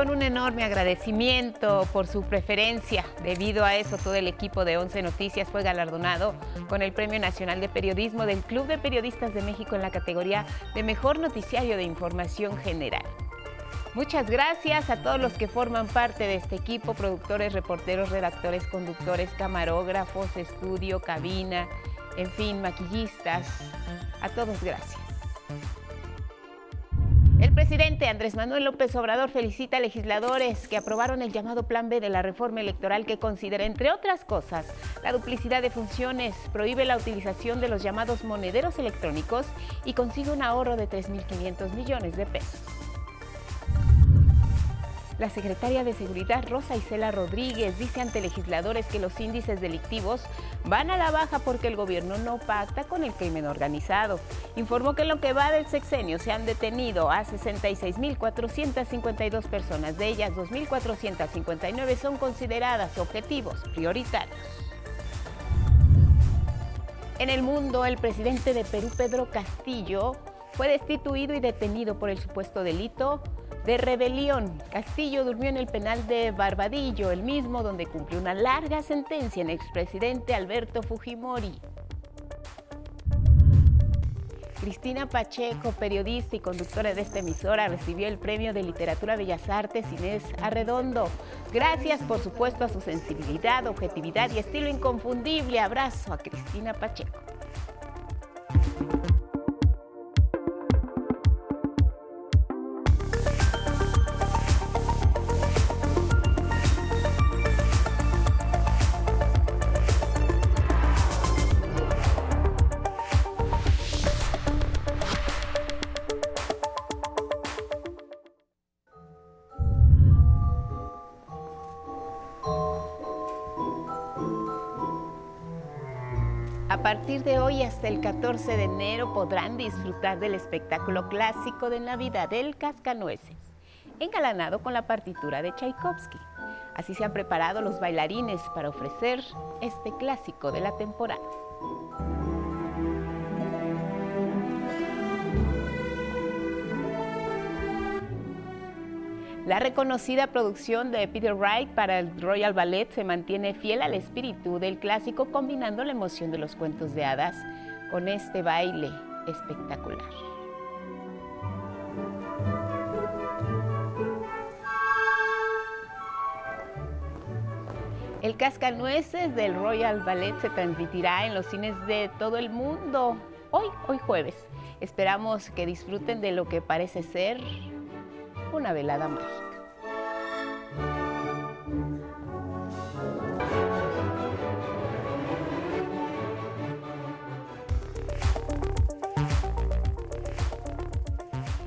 Con un enorme agradecimiento por su preferencia. Debido a eso, todo el equipo de 11 Noticias fue galardonado con el Premio Nacional de Periodismo del Club de Periodistas de México en la categoría de Mejor Noticiario de Información General. Muchas gracias a todos los que forman parte de este equipo, productores, reporteros, redactores, conductores, camarógrafos, estudio, cabina, en fin, maquillistas. A todos gracias. Presidente Andrés Manuel López Obrador felicita a legisladores que aprobaron el llamado Plan B de la reforma electoral que considera, entre otras cosas, la duplicidad de funciones, prohíbe la utilización de los llamados monederos electrónicos y consigue un ahorro de 3.500 millones de pesos. La secretaria de Seguridad Rosa Isela Rodríguez dice ante legisladores que los índices delictivos van a la baja porque el gobierno no pacta con el crimen organizado. Informó que en lo que va del sexenio se han detenido a 66.452 personas, de ellas 2.459 son consideradas objetivos prioritarios. En el mundo, el presidente de Perú, Pedro Castillo, fue destituido y detenido por el supuesto delito de rebelión. Castillo durmió en el penal de Barbadillo, el mismo donde cumplió una larga sentencia en expresidente Alberto Fujimori. Cristina Pacheco, periodista y conductora de esta emisora, recibió el Premio de Literatura Bellas Artes Inés Arredondo. Gracias, por supuesto, a su sensibilidad, objetividad y estilo inconfundible. Abrazo a Cristina Pacheco. Partir de hoy hasta el 14 de enero podrán disfrutar del espectáculo clásico de Navidad del Cascanueces, engalanado con la partitura de Tchaikovsky. Así se han preparado los bailarines para ofrecer este clásico de la temporada. La reconocida producción de Peter Wright para el Royal Ballet se mantiene fiel al espíritu del clásico combinando la emoción de los cuentos de hadas con este baile espectacular. El Cascanueces del Royal Ballet se transmitirá en los cines de todo el mundo hoy, hoy jueves. Esperamos que disfruten de lo que parece ser una velada mágica.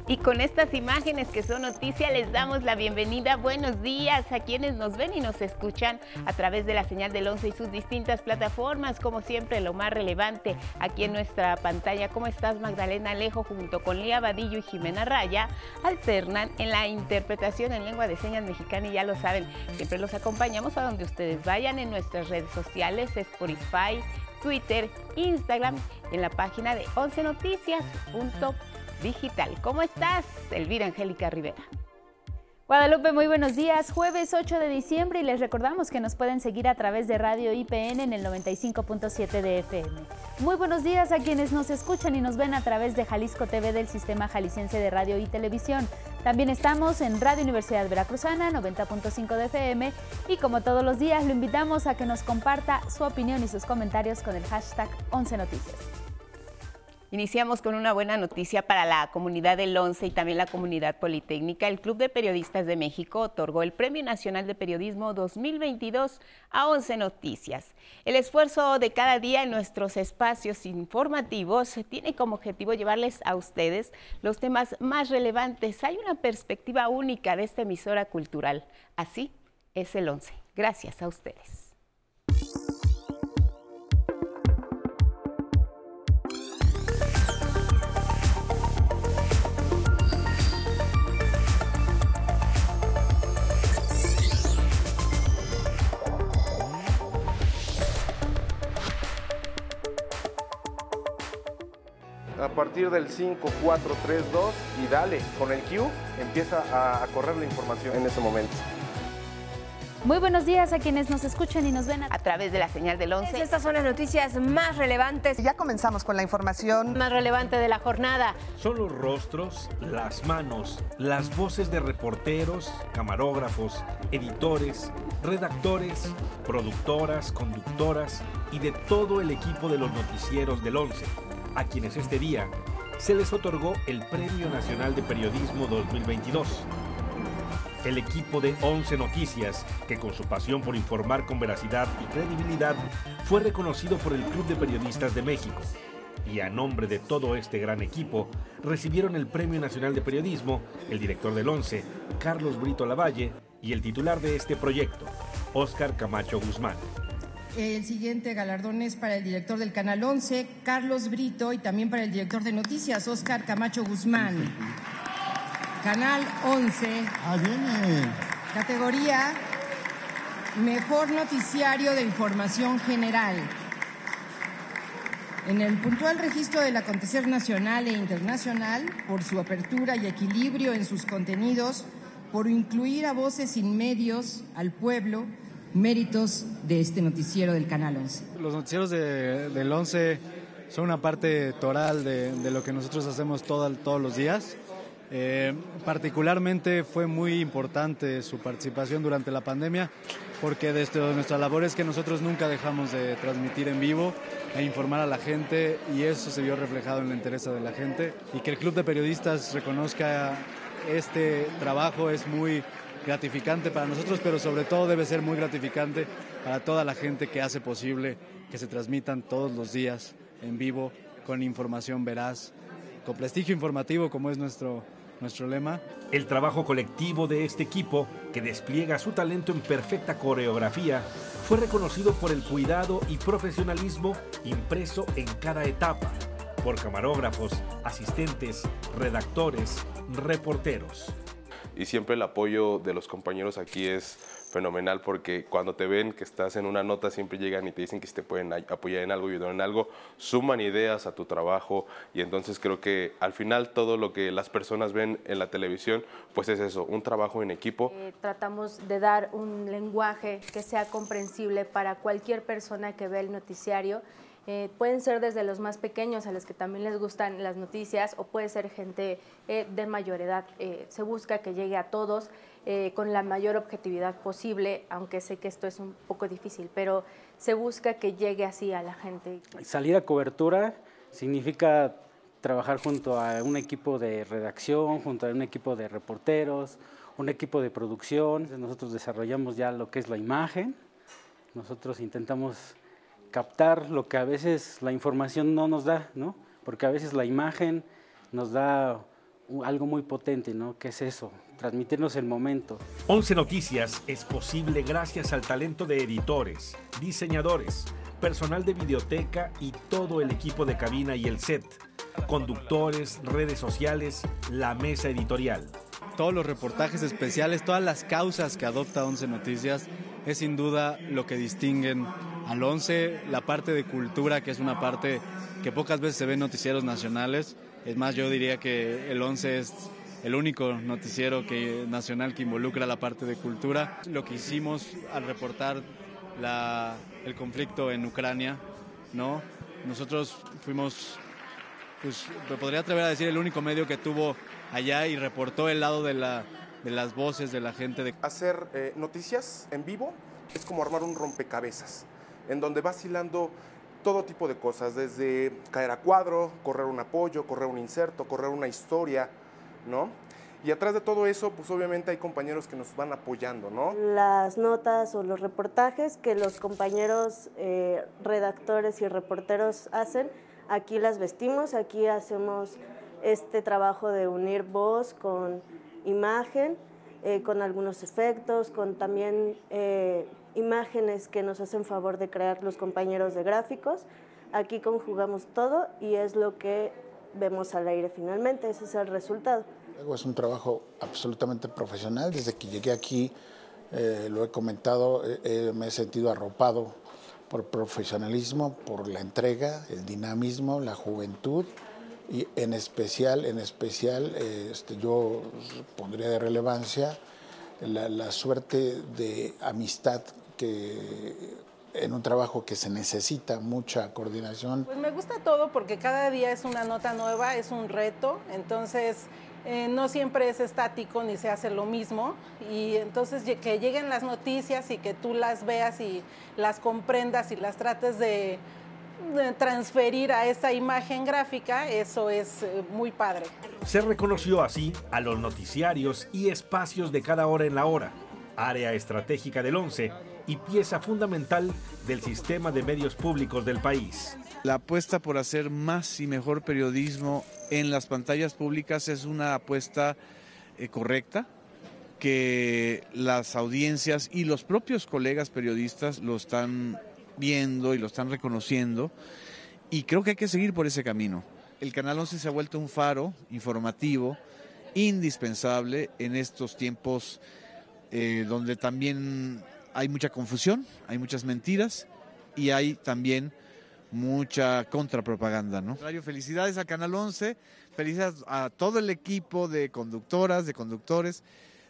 Y con estas imágenes que son noticia les damos la bienvenida. Buenos días a quienes nos ven y nos escuchan a través de la señal del 11 y sus distintas plataformas. Como siempre, lo más relevante aquí en nuestra pantalla. ¿Cómo estás, Magdalena Alejo? Junto con Lía Vadillo y Jimena Raya, alternan en la interpretación en lengua de señas mexicana y ya lo saben, siempre los acompañamos a donde ustedes vayan en nuestras redes sociales, Spotify, Twitter, Instagram, en la página de 11noticias.com digital. ¿Cómo estás, Elvira Angélica Rivera? Guadalupe, muy buenos días. Jueves 8 de diciembre y les recordamos que nos pueden seguir a través de Radio IPN en el 95.7 de FM. Muy buenos días a quienes nos escuchan y nos ven a través de Jalisco TV del Sistema Jalisciense de Radio y Televisión. También estamos en Radio Universidad Veracruzana 90.5 de FM y como todos los días lo invitamos a que nos comparta su opinión y sus comentarios con el hashtag 11 Noticias. Iniciamos con una buena noticia para la comunidad del ONCE y también la comunidad politécnica. El Club de Periodistas de México otorgó el Premio Nacional de Periodismo 2022 a 11 Noticias. El esfuerzo de cada día en nuestros espacios informativos tiene como objetivo llevarles a ustedes los temas más relevantes. Hay una perspectiva única de esta emisora cultural. Así es el 11. Gracias a ustedes. A partir del 5, 4, 3, 2 y dale, con el Q empieza a, a correr la información en ese momento. Muy buenos días a quienes nos escuchan y nos ven a, través de la señal del 11. Estas son las noticias más relevantes. Ya comenzamos con la información más relevante de la jornada. Son los rostros, las manos, las voces de reporteros, camarógrafos, editores, redactores, productoras, conductoras y de todo el equipo de los noticieros del 11, a quienes este día se les otorgó el Premio Nacional de Periodismo 2022 el equipo de 11 Noticias, que con su pasión por informar con veracidad y credibilidad fue reconocido por el Club de Periodistas de México. Y a nombre de todo este gran equipo, recibieron el Premio Nacional de Periodismo el director del 11, Carlos Brito Lavalle, y el titular de este proyecto, Óscar Camacho Guzmán. El siguiente galardón es para el director del Canal 11, Carlos Brito, y también para el director de noticias, Óscar Camacho Guzmán. Canal 11. Ah, viene. Categoría Mejor Noticiario de Información General. En el puntual registro del acontecer nacional e internacional, por su apertura y equilibrio en sus contenidos, por incluir a voces sin medios, al pueblo, méritos de este noticiero del Canal 11. Los noticieros del 11 son una parte toral de, de lo que nosotros hacemos todos los días. Eh, particularmente fue muy importante su participación durante la pandemia porque desde nuestra labor es que nosotros nunca dejamos de transmitir en vivo e informar a la gente y eso se vio reflejado en la interés de la gente y que el Club de Periodistas reconozca este trabajo es muy gratificante para nosotros, pero sobre todo debe ser muy gratificante para toda la gente que hace posible que se transmitan todos los días en vivo con información veraz, con prestigio informativo como es nuestro nuestro lema. El trabajo colectivo de este equipo, que despliega su talento en perfecta coreografía, fue reconocido por el cuidado y profesionalismo impreso en cada etapa, por camarógrafos, asistentes, redactores, reporteros. Y siempre el apoyo de los compañeros aquí es fenomenal porque cuando te ven que estás en una nota siempre llegan y te dicen que te pueden apoyar en algo, ayudar en algo, suman ideas a tu trabajo y entonces creo que al final todo lo que las personas ven en la televisión pues es eso, un trabajo en equipo. Eh, tratamos de dar un lenguaje que sea comprensible para cualquier persona que ve el noticiario eh, pueden ser desde los más pequeños a los que también les gustan las noticias o puede ser gente eh, de mayor edad. Eh, se busca que llegue a todos con la mayor objetividad posible, aunque sé que esto es un poco difícil, pero se busca que llegue así a la gente. Salir a cobertura significa trabajar junto a un equipo de redacción, junto a un equipo de reporteros, un equipo de producción. Nosotros desarrollamos ya lo que es la imagen. Nosotros intentamos captar lo que a veces la información no nos da, ¿no? Porque a veces la imagen nos da algo muy potente, ¿no? ¿Qué es eso? Transmitirnos el momento. 11 Noticias es posible gracias al talento de editores, diseñadores, personal de biblioteca y todo el equipo de cabina y el set, conductores, redes sociales, la mesa editorial. Todos los reportajes especiales, todas las causas que adopta 11 Noticias es sin duda lo que distinguen al 11, la parte de cultura, que es una parte que pocas veces se ve en noticieros nacionales. Es más, yo diría que el 11 es el único noticiero que, nacional que involucra la parte de cultura. Lo que hicimos al reportar la, el conflicto en Ucrania, ¿no? Nosotros fuimos, pues me podría atrever a decir, el único medio que tuvo allá y reportó el lado de, la, de las voces de la gente. De... Hacer eh, noticias en vivo es como armar un rompecabezas en donde va hilando todo tipo de cosas, desde caer a cuadro, correr un apoyo, correr un inserto, correr una historia, ¿no? Y atrás de todo eso, pues obviamente hay compañeros que nos van apoyando, ¿no? Las notas o los reportajes que los compañeros eh, redactores y reporteros hacen, aquí las vestimos, aquí hacemos este trabajo de unir voz con imagen, eh, con algunos efectos, con también eh, imágenes que nos hacen favor de crear los compañeros de gráficos. Aquí conjugamos todo y es lo que vemos al aire finalmente, ese es el resultado. Es un trabajo absolutamente profesional. Desde que llegué aquí, eh, lo he comentado, eh, eh, me he sentido arropado por profesionalismo, por la entrega, el dinamismo, la juventud y en especial, en especial, este, yo pondría de relevancia la, la suerte de amistad que en un trabajo que se necesita mucha coordinación. Pues me gusta todo porque cada día es una nota nueva, es un reto, entonces eh, no siempre es estático ni se hace lo mismo y entonces que lleguen las noticias y que tú las veas y las comprendas y las trates de, de transferir a esa imagen gráfica, eso es eh, muy padre. Se reconoció así a los noticiarios y espacios de cada hora en la hora, área estratégica del 11 y pieza fundamental del sistema de medios públicos del país. La apuesta por hacer más y mejor periodismo en las pantallas públicas es una apuesta eh, correcta, que las audiencias y los propios colegas periodistas lo están viendo y lo están reconociendo y creo que hay que seguir por ese camino. El Canal 11 se ha vuelto un faro informativo indispensable en estos tiempos eh, donde también hay mucha confusión, hay muchas mentiras y hay también mucha contrapropaganda, ¿no? Felicidades a Canal 11, felicidades a todo el equipo de conductoras, de conductores,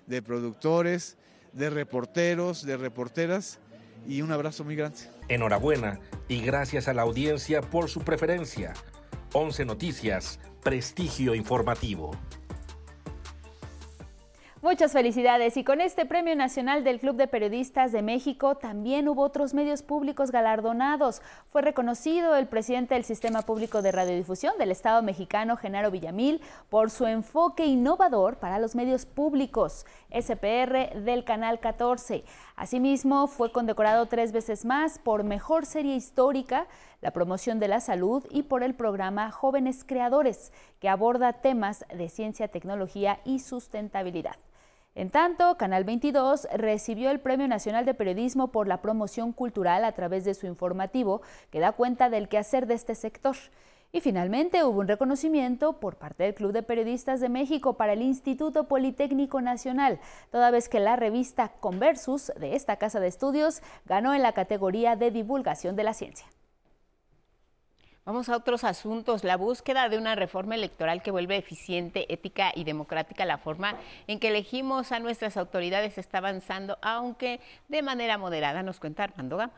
de productores, de reporteros, de reporteras y un abrazo muy grande. Enhorabuena y gracias a la audiencia por su preferencia. 11 Noticias, prestigio informativo. Muchas felicidades y con este Premio Nacional del Club de Periodistas de México también hubo otros medios públicos galardonados. Fue reconocido el presidente del Sistema Público de Radiodifusión del Estado mexicano, Genaro Villamil, por su enfoque innovador para los medios públicos, SPR del Canal 14. Asimismo, fue condecorado tres veces más por Mejor Serie Histórica, la promoción de la salud y por el programa Jóvenes Creadores, que aborda temas de ciencia, tecnología y sustentabilidad. En tanto, Canal 22 recibió el Premio Nacional de Periodismo por la promoción cultural a través de su informativo, que da cuenta del quehacer de este sector. Y finalmente hubo un reconocimiento por parte del Club de Periodistas de México para el Instituto Politécnico Nacional, toda vez que la revista Conversus de esta casa de estudios ganó en la categoría de divulgación de la ciencia. Vamos a otros asuntos. La búsqueda de una reforma electoral que vuelve eficiente, ética y democrática la forma en que elegimos a nuestras autoridades está avanzando, aunque de manera moderada, nos cuenta Armando Gama.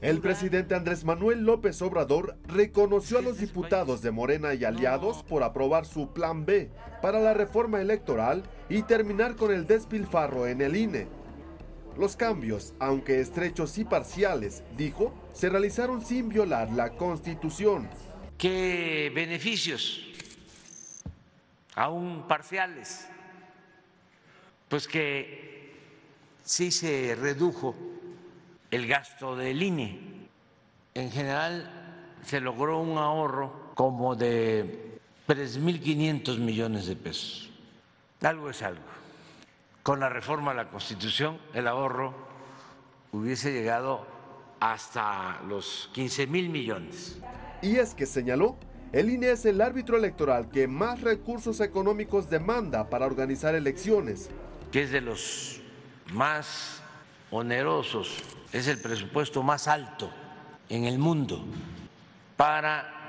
El presidente Andrés Manuel López Obrador reconoció a los diputados de Morena y aliados por aprobar su plan B para la reforma electoral y terminar con el despilfarro en el INE. Los cambios, aunque estrechos y parciales, dijo, se realizaron sin violar la Constitución. ¿Qué beneficios? Aún parciales. Pues que sí se redujo el gasto del INE. En general se logró un ahorro como de 3.500 millones de pesos. Algo es algo con la reforma a la Constitución el ahorro hubiese llegado hasta los 15 mil millones. Y es que señaló, el INE es el árbitro electoral que más recursos económicos demanda para organizar elecciones. Que es de los más onerosos, es el presupuesto más alto en el mundo para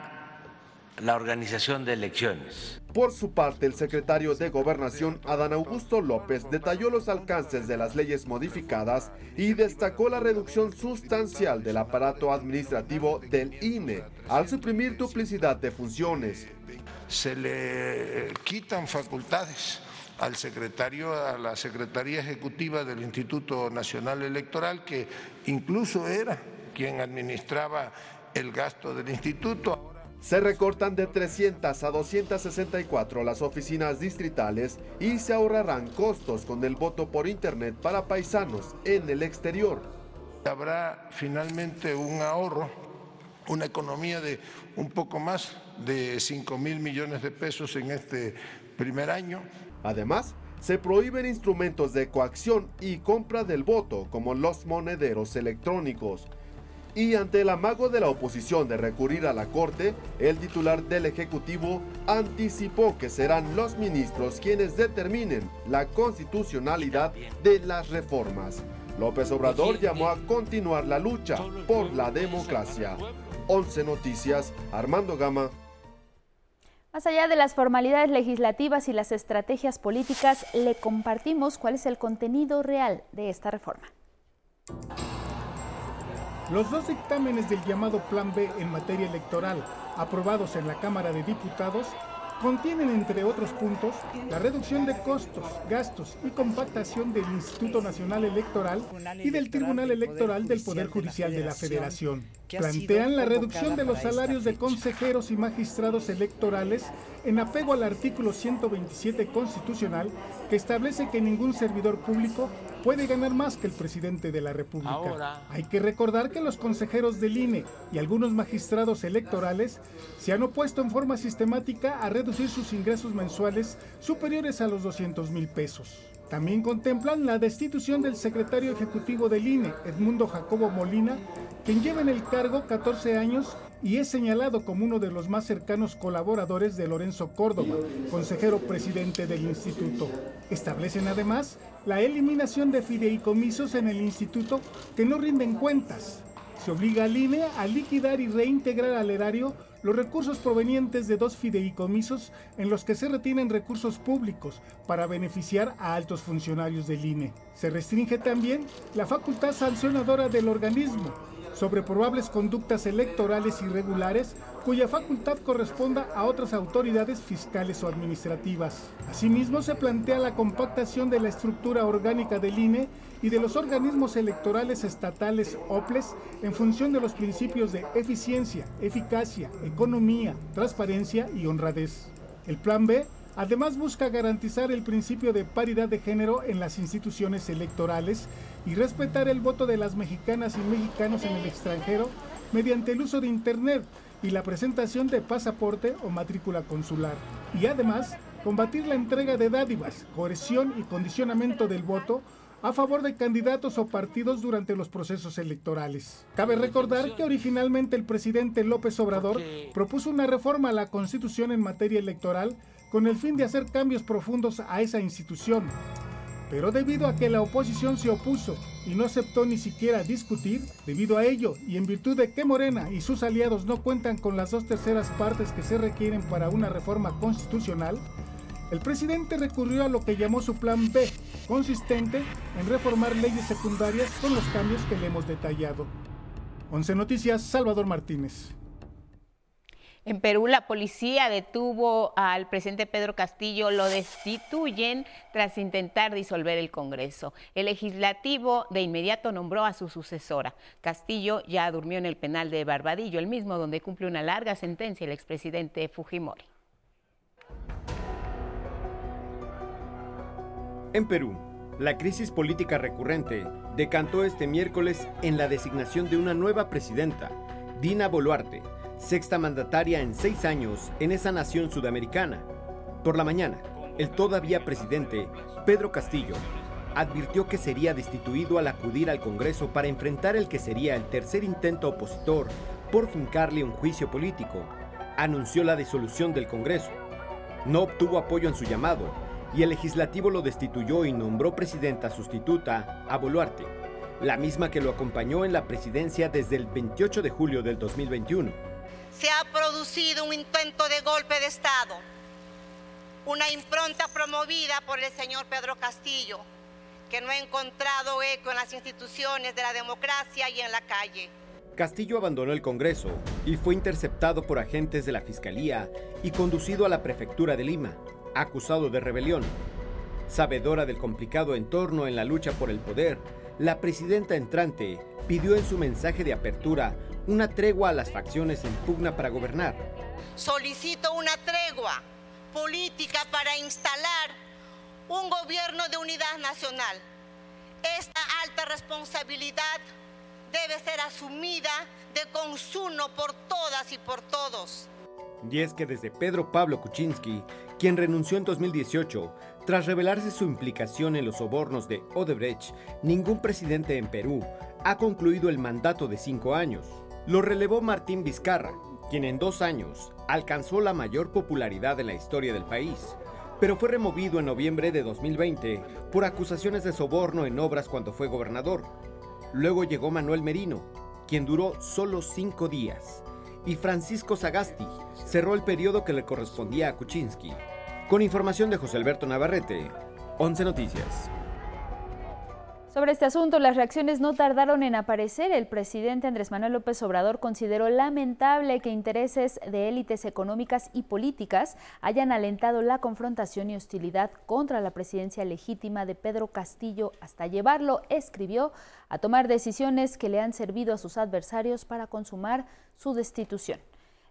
la organización de elecciones. Por su parte, el secretario de Gobernación, Adán Augusto López, detalló los alcances de las leyes modificadas y destacó la reducción sustancial del aparato administrativo del INE al suprimir duplicidad de funciones. Se le quitan facultades al secretario, a la Secretaría Ejecutiva del Instituto Nacional Electoral, que incluso era quien administraba el gasto del instituto. Se recortan de 300 a 264 las oficinas distritales y se ahorrarán costos con el voto por Internet para paisanos en el exterior. Habrá finalmente un ahorro, una economía de un poco más de 5 mil millones de pesos en este primer año. Además, se prohíben instrumentos de coacción y compra del voto como los monederos electrónicos. Y ante el amago de la oposición de recurrir a la Corte, el titular del Ejecutivo anticipó que serán los ministros quienes determinen la constitucionalidad de las reformas. López Obrador llamó a continuar la lucha por la democracia. 11 Noticias, Armando Gama, Más allá de las formalidades legislativas y las estrategias políticas, le compartimos cuál es el contenido real de esta reforma. Los dos dictámenes del llamado Plan B en materia electoral, aprobados en la Cámara de Diputados, contienen, entre otros puntos, la reducción de costos, gastos y compactación del Instituto Nacional Electoral y del Tribunal Electoral del Poder Judicial de la Federación. Plantean la reducción de los salarios de consejeros y magistrados electorales en apego al artículo 127 constitucional que establece que ningún servidor público puede ganar más que el presidente de la República. Hay que recordar que los consejeros del INE y algunos magistrados electorales se han opuesto en forma sistemática a reducir sus ingresos mensuales superiores a los 200 mil pesos. También contemplan la destitución del secretario ejecutivo del INE, Edmundo Jacobo Molina, quien lleva en el cargo 14 años y es señalado como uno de los más cercanos colaboradores de Lorenzo Córdoba, consejero presidente del instituto. Establecen además la eliminación de fideicomisos en el instituto que no rinden cuentas. Se obliga al INE a liquidar y reintegrar al erario los recursos provenientes de dos fideicomisos en los que se retienen recursos públicos para beneficiar a altos funcionarios del INE. Se restringe también la facultad sancionadora del organismo sobre probables conductas electorales irregulares cuya facultad corresponda a otras autoridades fiscales o administrativas. Asimismo, se plantea la compactación de la estructura orgánica del INE y de los organismos electorales estatales OPLES en función de los principios de eficiencia, eficacia, economía, transparencia y honradez. El Plan B Además busca garantizar el principio de paridad de género en las instituciones electorales y respetar el voto de las mexicanas y mexicanos en el extranjero mediante el uso de Internet y la presentación de pasaporte o matrícula consular. Y además, combatir la entrega de dádivas, coerción y condicionamiento del voto a favor de candidatos o partidos durante los procesos electorales. Cabe recordar que originalmente el presidente López Obrador propuso una reforma a la Constitución en materia electoral con el fin de hacer cambios profundos a esa institución. Pero debido a que la oposición se opuso y no aceptó ni siquiera discutir, debido a ello y en virtud de que Morena y sus aliados no cuentan con las dos terceras partes que se requieren para una reforma constitucional, el presidente recurrió a lo que llamó su plan B, consistente en reformar leyes secundarias con los cambios que le hemos detallado. 11 Noticias, Salvador Martínez. En Perú, la policía detuvo al presidente Pedro Castillo, lo destituyen tras intentar disolver el Congreso. El legislativo de inmediato nombró a su sucesora. Castillo ya durmió en el penal de Barbadillo, el mismo donde cumple una larga sentencia el expresidente Fujimori. En Perú, la crisis política recurrente decantó este miércoles en la designación de una nueva presidenta, Dina Boluarte sexta mandataria en seis años en esa nación sudamericana. Por la mañana, el todavía presidente, Pedro Castillo, advirtió que sería destituido al acudir al Congreso para enfrentar el que sería el tercer intento opositor por fincarle un juicio político. Anunció la disolución del Congreso. No obtuvo apoyo en su llamado y el legislativo lo destituyó y nombró presidenta sustituta a Boluarte, la misma que lo acompañó en la presidencia desde el 28 de julio del 2021 se ha producido un intento de golpe de Estado, una impronta promovida por el señor Pedro Castillo, que no ha encontrado eco en las instituciones de la democracia y en la calle. Castillo abandonó el Congreso y fue interceptado por agentes de la Fiscalía y conducido a la Prefectura de Lima, acusado de rebelión. Sabedora del complicado entorno en la lucha por el poder, la presidenta entrante pidió en su mensaje de apertura una tregua a las facciones en pugna para gobernar. Solicito una tregua política para instalar un gobierno de unidad nacional. Esta alta responsabilidad debe ser asumida de consumo por todas y por todos. Y es que desde Pedro Pablo Kuczynski, quien renunció en 2018, tras revelarse su implicación en los sobornos de Odebrecht, ningún presidente en Perú ha concluido el mandato de cinco años. Lo relevó Martín Vizcarra, quien en dos años alcanzó la mayor popularidad en la historia del país, pero fue removido en noviembre de 2020 por acusaciones de soborno en obras cuando fue gobernador. Luego llegó Manuel Merino, quien duró solo cinco días, y Francisco Sagasti cerró el periodo que le correspondía a Kuczynski. Con información de José Alberto Navarrete, 11 Noticias. Sobre este asunto, las reacciones no tardaron en aparecer. El presidente Andrés Manuel López Obrador consideró lamentable que intereses de élites económicas y políticas hayan alentado la confrontación y hostilidad contra la presidencia legítima de Pedro Castillo hasta llevarlo, escribió, a tomar decisiones que le han servido a sus adversarios para consumar su destitución.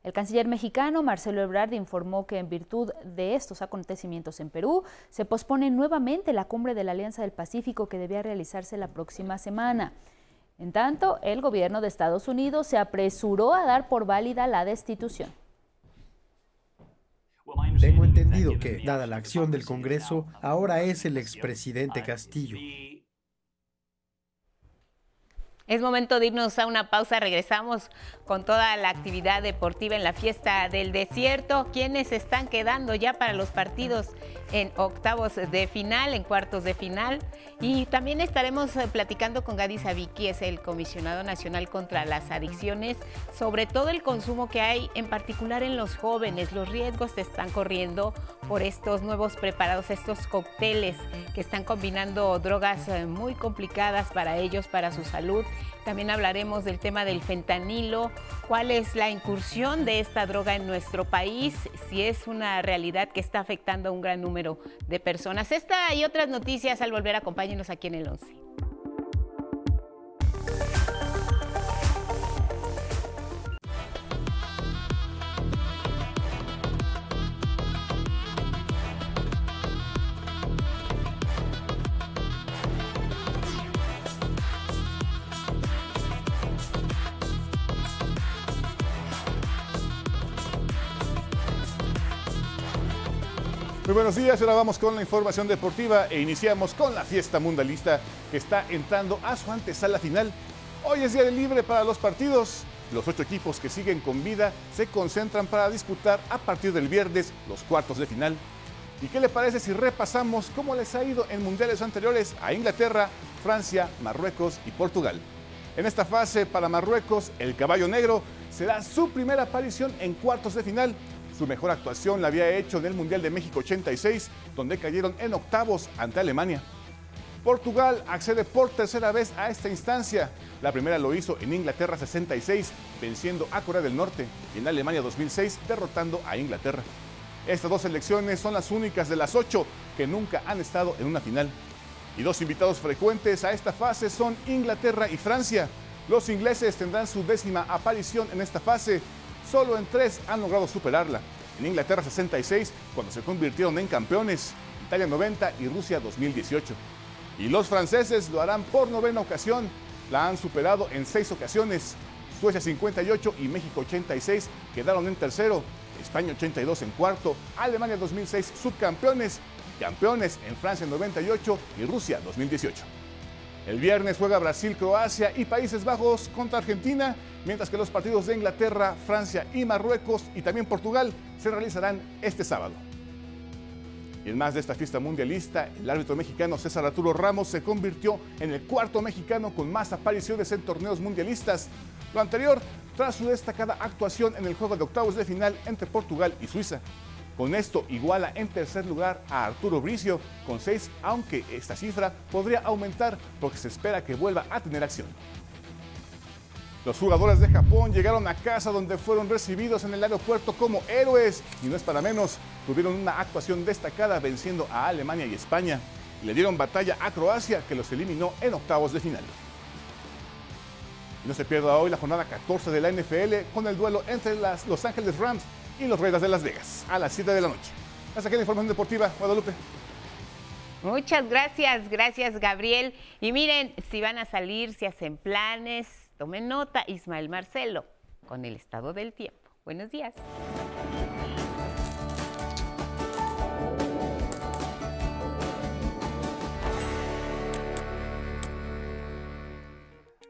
El canciller mexicano Marcelo Ebrard informó que en virtud de estos acontecimientos en Perú, se pospone nuevamente la cumbre de la Alianza del Pacífico que debía realizarse la próxima semana. En tanto, el gobierno de Estados Unidos se apresuró a dar por válida la destitución. Tengo entendido que, dada la acción del Congreso, ahora es el expresidente Castillo. Es momento de irnos a una pausa. Regresamos con toda la actividad deportiva en la fiesta del desierto. ¿Quiénes están quedando ya para los partidos en octavos de final, en cuartos de final? Y también estaremos eh, platicando con Gadi Sabiki, es el comisionado nacional contra las adicciones, sobre todo el consumo que hay, en particular en los jóvenes. Los riesgos se están corriendo por estos nuevos preparados, estos cócteles que están combinando drogas eh, muy complicadas para ellos, para su salud también hablaremos del tema del fentanilo, cuál es la incursión de esta droga en nuestro país, si es una realidad que está afectando a un gran número de personas. Esta y otras noticias al volver, acompáñenos aquí en el 11. Buenos días, ahora vamos con la información deportiva e iniciamos con la fiesta mundialista que está entrando a su antesala final. Hoy es día de libre para los partidos. Los ocho equipos que siguen con vida se concentran para disputar a partir del viernes los cuartos de final. ¿Y qué le parece si repasamos cómo les ha ido en mundiales anteriores a Inglaterra, Francia, Marruecos y Portugal? En esta fase para Marruecos, el caballo negro será su primera aparición en cuartos de final su mejor actuación la había hecho en el Mundial de México 86, donde cayeron en octavos ante Alemania. Portugal accede por tercera vez a esta instancia. La primera lo hizo en Inglaterra 66, venciendo a Corea del Norte, y en Alemania 2006, derrotando a Inglaterra. Estas dos selecciones son las únicas de las ocho que nunca han estado en una final. Y dos invitados frecuentes a esta fase son Inglaterra y Francia. Los ingleses tendrán su décima aparición en esta fase, Solo en tres han logrado superarla. En Inglaterra 66, cuando se convirtieron en campeones, Italia 90 y Rusia 2018. Y los franceses lo harán por novena ocasión. La han superado en seis ocasiones. Suecia 58 y México 86 quedaron en tercero. España 82 en cuarto. Alemania 2006 subcampeones. Campeones en Francia 98 y Rusia 2018. El viernes juega Brasil, Croacia y Países Bajos contra Argentina mientras que los partidos de Inglaterra, Francia y Marruecos y también Portugal se realizarán este sábado. Y en más de esta fiesta mundialista, el árbitro mexicano César Arturo Ramos se convirtió en el cuarto mexicano con más apariciones en torneos mundialistas. Lo anterior tras su destacada actuación en el juego de octavos de final entre Portugal y Suiza. Con esto iguala en tercer lugar a Arturo Bricio con seis, aunque esta cifra podría aumentar porque se espera que vuelva a tener acción. Los jugadores de Japón llegaron a casa donde fueron recibidos en el aeropuerto como héroes y no es para menos, tuvieron una actuación destacada venciendo a Alemania y España. Le dieron batalla a Croacia que los eliminó en octavos de final. Y no se pierda hoy la jornada 14 de la NFL con el duelo entre las Los Ángeles Rams y los Raiders de Las Vegas a las 7 de la noche. Hasta aquí la información deportiva, Guadalupe. Muchas gracias, gracias Gabriel. Y miren, si van a salir, si hacen planes, Tomen nota, Ismael Marcelo, con el estado del tiempo. Buenos días.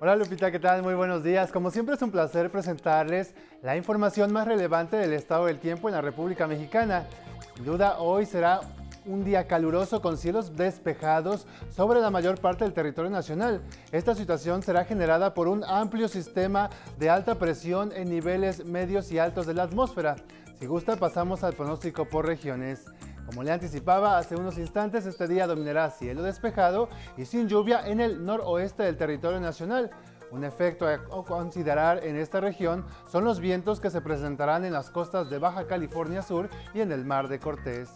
Hola Lupita, ¿qué tal? Muy buenos días. Como siempre es un placer presentarles la información más relevante del estado del tiempo en la República Mexicana. Sin duda, hoy será un día caluroso con cielos despejados sobre la mayor parte del territorio nacional. Esta situación será generada por un amplio sistema de alta presión en niveles medios y altos de la atmósfera. Si gusta, pasamos al pronóstico por regiones. Como le anticipaba hace unos instantes, este día dominará cielo despejado y sin lluvia en el noroeste del territorio nacional. Un efecto a considerar en esta región son los vientos que se presentarán en las costas de Baja California Sur y en el Mar de Cortés.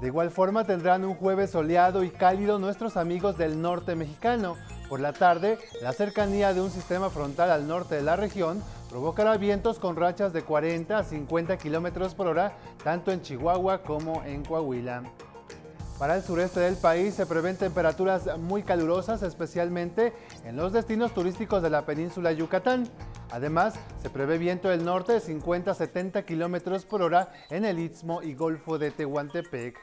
De igual forma tendrán un jueves soleado y cálido nuestros amigos del norte mexicano. Por la tarde, la cercanía de un sistema frontal al norte de la región provocará vientos con rachas de 40 a 50 kilómetros por hora, tanto en Chihuahua como en Coahuila. Para el sureste del país se prevén temperaturas muy calurosas, especialmente en los destinos turísticos de la península Yucatán. Además, se prevé viento del norte de 50 a 70 kilómetros por hora en el Istmo y Golfo de Tehuantepec.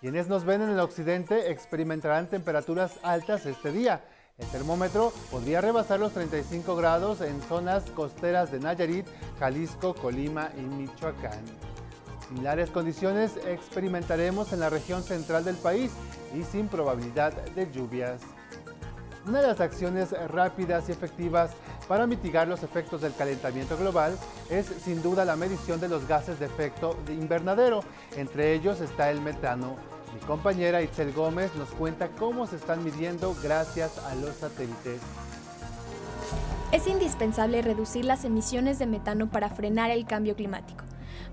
Quienes nos ven en el occidente experimentarán temperaturas altas este día. El termómetro podría rebasar los 35 grados en zonas costeras de Nayarit, Jalisco, Colima y Michoacán. Similares condiciones experimentaremos en la región central del país y sin probabilidad de lluvias. Una de las acciones rápidas y efectivas para mitigar los efectos del calentamiento global es sin duda la medición de los gases de efecto de invernadero. Entre ellos está el metano. Mi compañera Itzel Gómez nos cuenta cómo se están midiendo gracias a los satélites. Es indispensable reducir las emisiones de metano para frenar el cambio climático.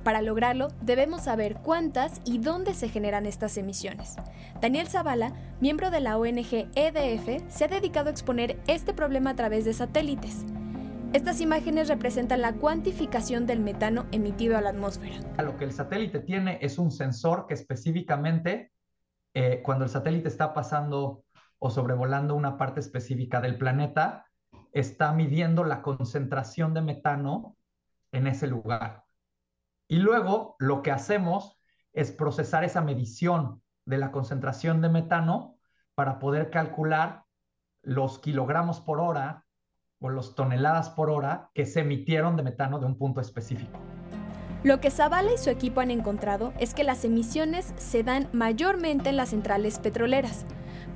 Para lograrlo, debemos saber cuántas y dónde se generan estas emisiones. Daniel Zavala, miembro de la ONG EDF, se ha dedicado a exponer este problema a través de satélites. Estas imágenes representan la cuantificación del metano emitido a la atmósfera. Lo que el satélite tiene es un sensor que específicamente, eh, cuando el satélite está pasando o sobrevolando una parte específica del planeta, está midiendo la concentración de metano en ese lugar. Y luego lo que hacemos es procesar esa medición de la concentración de metano para poder calcular los kilogramos por hora o las toneladas por hora que se emitieron de metano de un punto específico. Lo que Zavala y su equipo han encontrado es que las emisiones se dan mayormente en las centrales petroleras.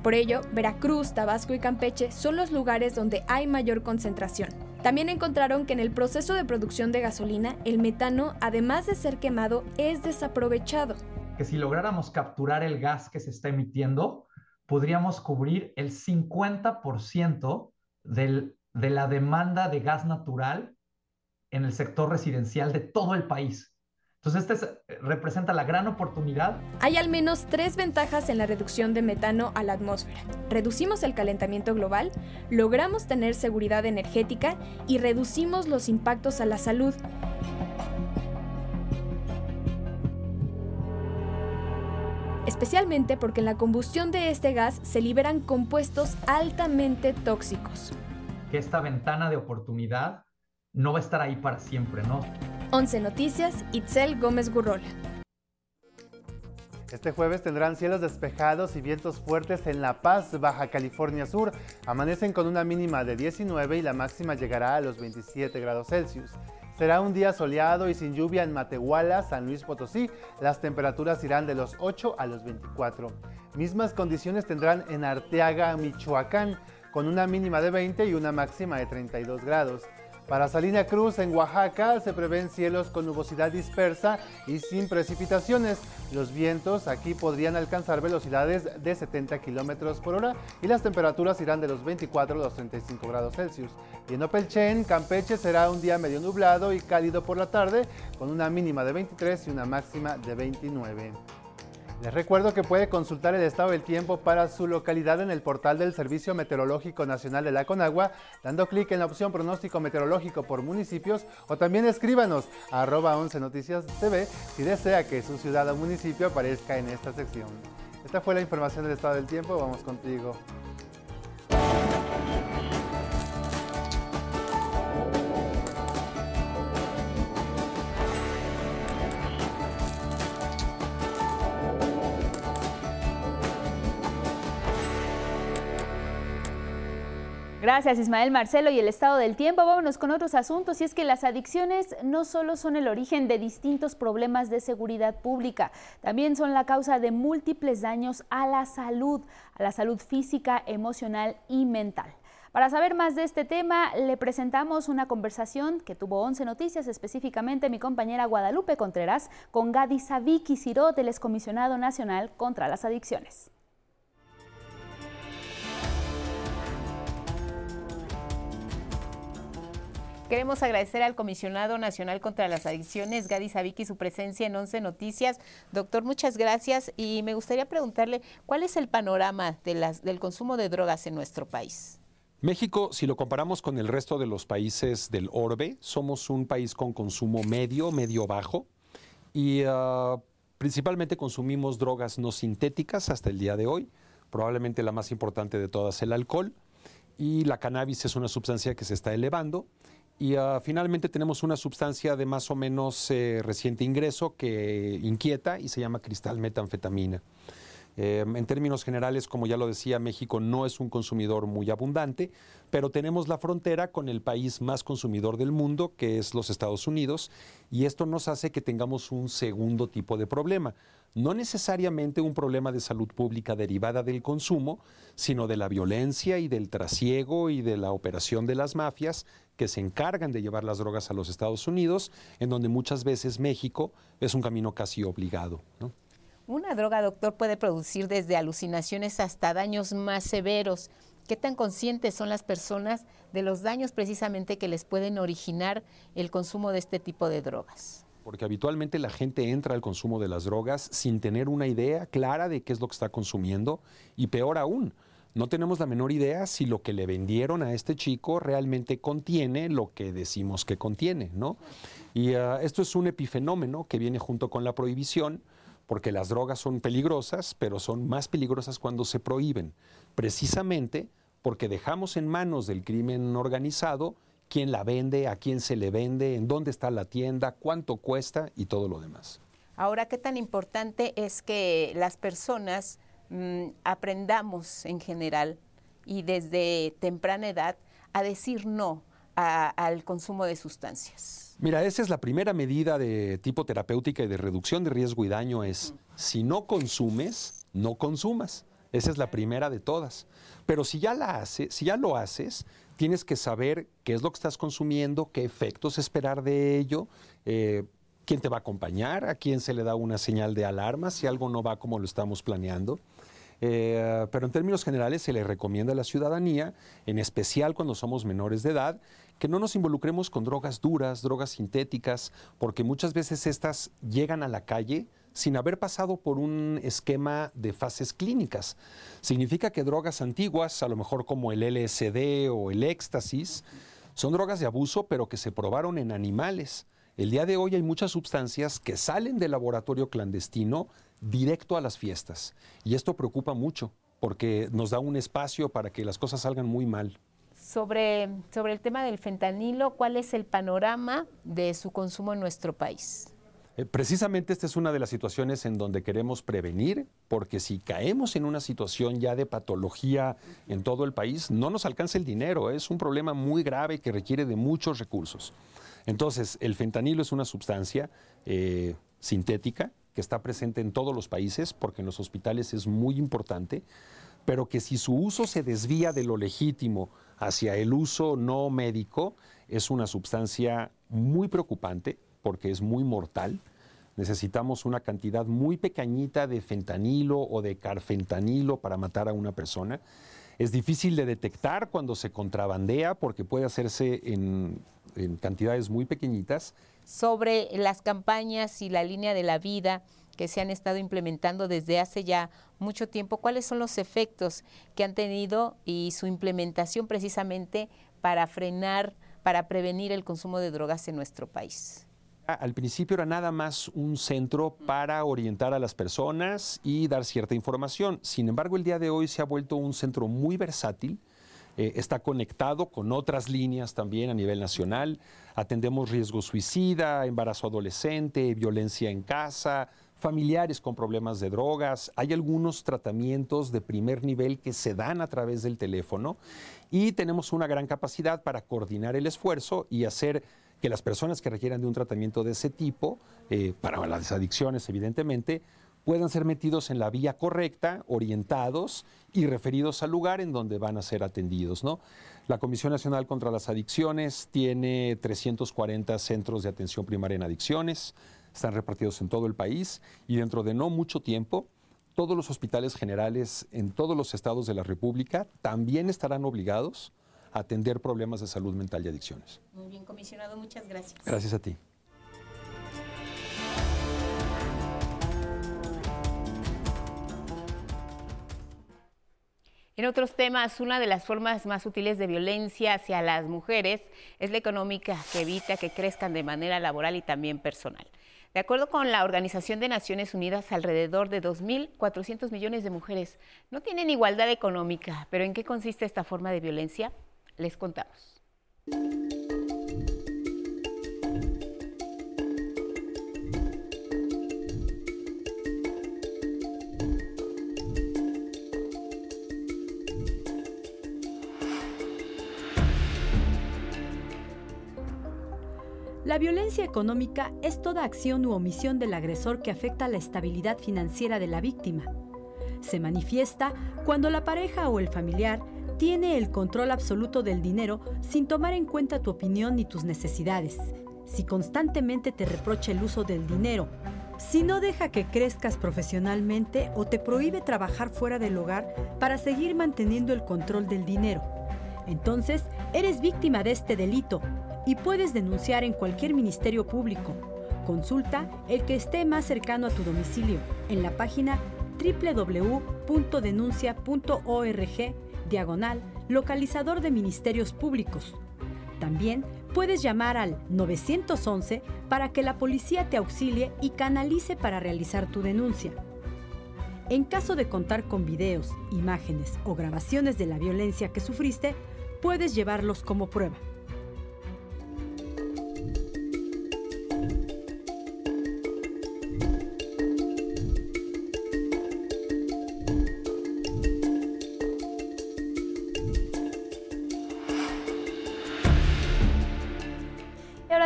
Por ello, Veracruz, Tabasco y Campeche son los lugares donde hay mayor concentración. También encontraron que en el proceso de producción de gasolina, el metano, además de ser quemado, es desaprovechado. Que si lográramos capturar el gas que se está emitiendo, podríamos cubrir el 50% del, de la demanda de gas natural en el sector residencial de todo el país. Entonces, este representa la gran oportunidad. Hay al menos tres ventajas en la reducción de metano a la atmósfera. Reducimos el calentamiento global, logramos tener seguridad energética y reducimos los impactos a la salud. Especialmente porque en la combustión de este gas se liberan compuestos altamente tóxicos. Que esta ventana de oportunidad no va a estar ahí para siempre, ¿no? 11 Noticias, Itzel Gómez Gurrola. Este jueves tendrán cielos despejados y vientos fuertes en La Paz, Baja California Sur. Amanecen con una mínima de 19 y la máxima llegará a los 27 grados Celsius. Será un día soleado y sin lluvia en Matehuala, San Luis Potosí. Las temperaturas irán de los 8 a los 24. Mismas condiciones tendrán en Arteaga, Michoacán, con una mínima de 20 y una máxima de 32 grados. Para Salina Cruz, en Oaxaca, se prevén cielos con nubosidad dispersa y sin precipitaciones. Los vientos aquí podrían alcanzar velocidades de 70 kilómetros por hora y las temperaturas irán de los 24 a los 35 grados Celsius. Y en Opelchen, Campeche, será un día medio nublado y cálido por la tarde, con una mínima de 23 y una máxima de 29. Les recuerdo que puede consultar el estado del tiempo para su localidad en el portal del Servicio Meteorológico Nacional de la Conagua, dando clic en la opción pronóstico meteorológico por municipios o también escríbanos a arroba 11 Noticias TV si desea que su ciudad o municipio aparezca en esta sección. Esta fue la información del estado del tiempo, vamos contigo. Gracias Ismael Marcelo y el estado del tiempo. Vámonos con otros asuntos y es que las adicciones no solo son el origen de distintos problemas de seguridad pública, también son la causa de múltiples daños a la salud, a la salud física, emocional y mental. Para saber más de este tema, le presentamos una conversación que tuvo 11 noticias, específicamente mi compañera Guadalupe Contreras, con Gadi Saviki Ciro, del excomisionado nacional contra las adicciones. Queremos agradecer al Comisionado Nacional contra las Adicciones, Gadi Saviki, su presencia en 11 Noticias. Doctor, muchas gracias y me gustaría preguntarle cuál es el panorama del consumo de drogas en nuestro país. México, si lo comparamos con el resto de los países del orbe, somos un país con consumo medio, medio bajo y uh, principalmente consumimos drogas no sintéticas hasta el día de hoy. Probablemente la más importante de todas, el alcohol. Y la cannabis es una sustancia que se está elevando. Y uh, finalmente tenemos una sustancia de más o menos eh, reciente ingreso que inquieta y se llama cristal metanfetamina. Eh, en términos generales, como ya lo decía, México no es un consumidor muy abundante, pero tenemos la frontera con el país más consumidor del mundo, que es los Estados Unidos, y esto nos hace que tengamos un segundo tipo de problema. No necesariamente un problema de salud pública derivada del consumo, sino de la violencia y del trasiego y de la operación de las mafias que se encargan de llevar las drogas a los Estados Unidos, en donde muchas veces México es un camino casi obligado. Una droga, doctor, puede producir desde alucinaciones hasta daños más severos. ¿Qué tan conscientes son las personas de los daños precisamente que les pueden originar el consumo de este tipo de drogas? Porque habitualmente la gente entra al consumo de las drogas sin tener una idea clara de qué es lo que está consumiendo y peor aún, no tenemos la menor idea si lo que le vendieron a este chico realmente contiene lo que decimos que contiene, ¿no? Y uh, esto es un epifenómeno que viene junto con la prohibición, porque las drogas son peligrosas, pero son más peligrosas cuando se prohíben, precisamente porque dejamos en manos del crimen organizado quién la vende, a quién se le vende, en dónde está la tienda, cuánto cuesta y todo lo demás. Ahora, ¿qué tan importante es que las personas Mm, aprendamos en general y desde temprana edad a decir no al consumo de sustancias. Mira, esa es la primera medida de tipo terapéutica y de reducción de riesgo y daño es, si no consumes, no consumas. Esa es la primera de todas. Pero si ya la haces, si ya lo haces, tienes que saber qué es lo que estás consumiendo, qué efectos esperar de ello, eh, quién te va a acompañar, a quién se le da una señal de alarma si algo no va como lo estamos planeando. Eh, pero en términos generales se le recomienda a la ciudadanía, en especial cuando somos menores de edad, que no nos involucremos con drogas duras, drogas sintéticas, porque muchas veces estas llegan a la calle sin haber pasado por un esquema de fases clínicas. Significa que drogas antiguas, a lo mejor como el LSD o el éxtasis, son drogas de abuso, pero que se probaron en animales. El día de hoy hay muchas sustancias que salen del laboratorio clandestino directo a las fiestas. Y esto preocupa mucho porque nos da un espacio para que las cosas salgan muy mal. Sobre, sobre el tema del fentanilo, ¿cuál es el panorama de su consumo en nuestro país? Eh, precisamente esta es una de las situaciones en donde queremos prevenir, porque si caemos en una situación ya de patología en todo el país, no nos alcanza el dinero, es un problema muy grave que requiere de muchos recursos. Entonces, el fentanilo es una sustancia eh, sintética que está presente en todos los países, porque en los hospitales es muy importante, pero que si su uso se desvía de lo legítimo hacia el uso no médico, es una sustancia muy preocupante, porque es muy mortal. Necesitamos una cantidad muy pequeñita de fentanilo o de carfentanilo para matar a una persona. Es difícil de detectar cuando se contrabandea porque puede hacerse en, en cantidades muy pequeñitas sobre las campañas y la línea de la vida que se han estado implementando desde hace ya mucho tiempo, cuáles son los efectos que han tenido y su implementación precisamente para frenar, para prevenir el consumo de drogas en nuestro país. Al principio era nada más un centro para orientar a las personas y dar cierta información. Sin embargo, el día de hoy se ha vuelto un centro muy versátil, eh, está conectado con otras líneas también a nivel nacional. Atendemos riesgo suicida, embarazo adolescente, violencia en casa, familiares con problemas de drogas, hay algunos tratamientos de primer nivel que se dan a través del teléfono y tenemos una gran capacidad para coordinar el esfuerzo y hacer que las personas que requieran de un tratamiento de ese tipo, eh, para las adicciones evidentemente, puedan ser metidos en la vía correcta, orientados y referidos al lugar en donde van a ser atendidos. ¿no? La Comisión Nacional contra las Adicciones tiene 340 centros de atención primaria en adicciones, están repartidos en todo el país y dentro de no mucho tiempo todos los hospitales generales en todos los estados de la República también estarán obligados a atender problemas de salud mental y adicciones. Muy bien, comisionado, muchas gracias. Gracias a ti. En otros temas, una de las formas más útiles de violencia hacia las mujeres es la económica, que evita que crezcan de manera laboral y también personal. De acuerdo con la Organización de Naciones Unidas, alrededor de 2.400 millones de mujeres no tienen igualdad económica. ¿Pero en qué consiste esta forma de violencia? Les contamos. La violencia económica es toda acción u omisión del agresor que afecta la estabilidad financiera de la víctima. Se manifiesta cuando la pareja o el familiar tiene el control absoluto del dinero sin tomar en cuenta tu opinión ni tus necesidades. Si constantemente te reprocha el uso del dinero, si no deja que crezcas profesionalmente o te prohíbe trabajar fuera del hogar para seguir manteniendo el control del dinero. Entonces, eres víctima de este delito y puedes denunciar en cualquier ministerio público. Consulta el que esté más cercano a tu domicilio en la página www.denuncia.org diagonal localizador de ministerios públicos. También puedes llamar al 911 para que la policía te auxilie y canalice para realizar tu denuncia. En caso de contar con videos, imágenes o grabaciones de la violencia que sufriste, puedes llevarlos como prueba.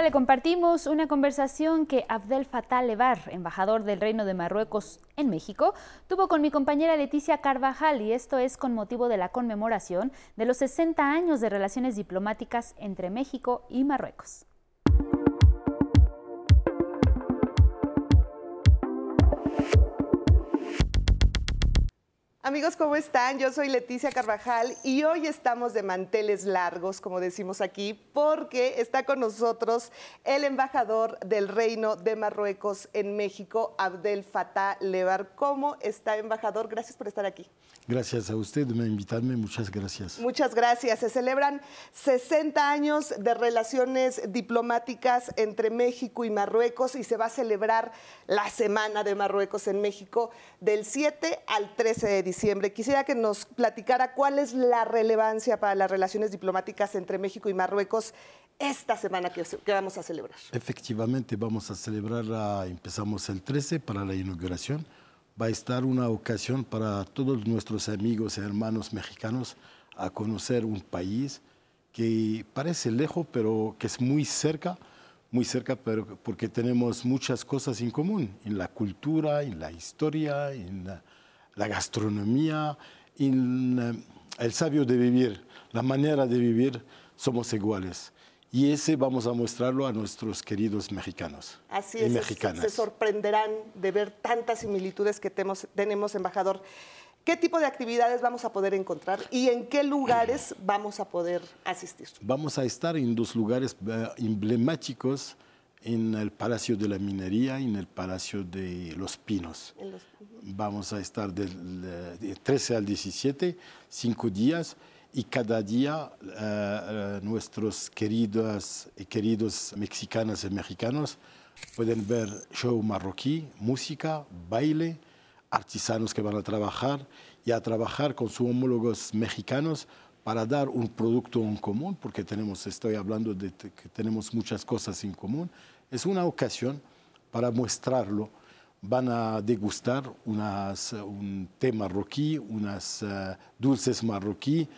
Le compartimos una conversación que Abdel Fattah Levar, embajador del Reino de Marruecos en México, tuvo con mi compañera Leticia Carvajal y esto es con motivo de la conmemoración de los 60 años de relaciones diplomáticas entre México y Marruecos. Amigos, ¿cómo están? Yo soy Leticia Carvajal y hoy estamos de manteles largos, como decimos aquí, porque está con nosotros el embajador del Reino de Marruecos en México, Abdel Fattah Levar. ¿Cómo está, embajador? Gracias por estar aquí. Gracias a usted de invitarme, muchas gracias. Muchas gracias. Se celebran 60 años de relaciones diplomáticas entre México y Marruecos y se va a celebrar la Semana de Marruecos en México del 7 al 13 de diciembre. Quisiera que nos platicara cuál es la relevancia para las relaciones diplomáticas entre México y Marruecos esta semana que, vamos a celebrar. Efectivamente, vamos a celebrar, empezamos el 13 para la inauguración. Va a estar una ocasión para todos nuestros amigos y hermanos mexicanos a conocer un país que parece lejos, pero que es muy cerca, muy cerca, pero porque tenemos muchas cosas en común, en la cultura, en la historia, en la, la gastronomía, en el sabio de vivir, la manera de vivir, somos iguales. Y ese vamos a mostrarlo a nuestros queridos mexicanos Así y es, mexicanas. se sorprenderán de ver tantas similitudes que tenemos, tenemos, embajador. ¿Qué tipo de actividades vamos a poder encontrar y en qué lugares vamos a poder asistir? Vamos a estar en dos lugares eh, emblemáticos en el Palacio de la Minería y en el Palacio de los Pinos. Los... Vamos a estar del, del 13 al 17, cinco días, y cada día uh, nuestros queridos y queridos mexicanas y mexicanos pueden ver show marroquí, música, baile, artesanos que van a trabajar y a trabajar con sus homólogos mexicanos para dar un producto en común, porque tenemos, estoy hablando de que tenemos muchas cosas en común, es una ocasión para mostrarlo, van a degustar unas, un té marroquí, unas uh, dulces marroquí,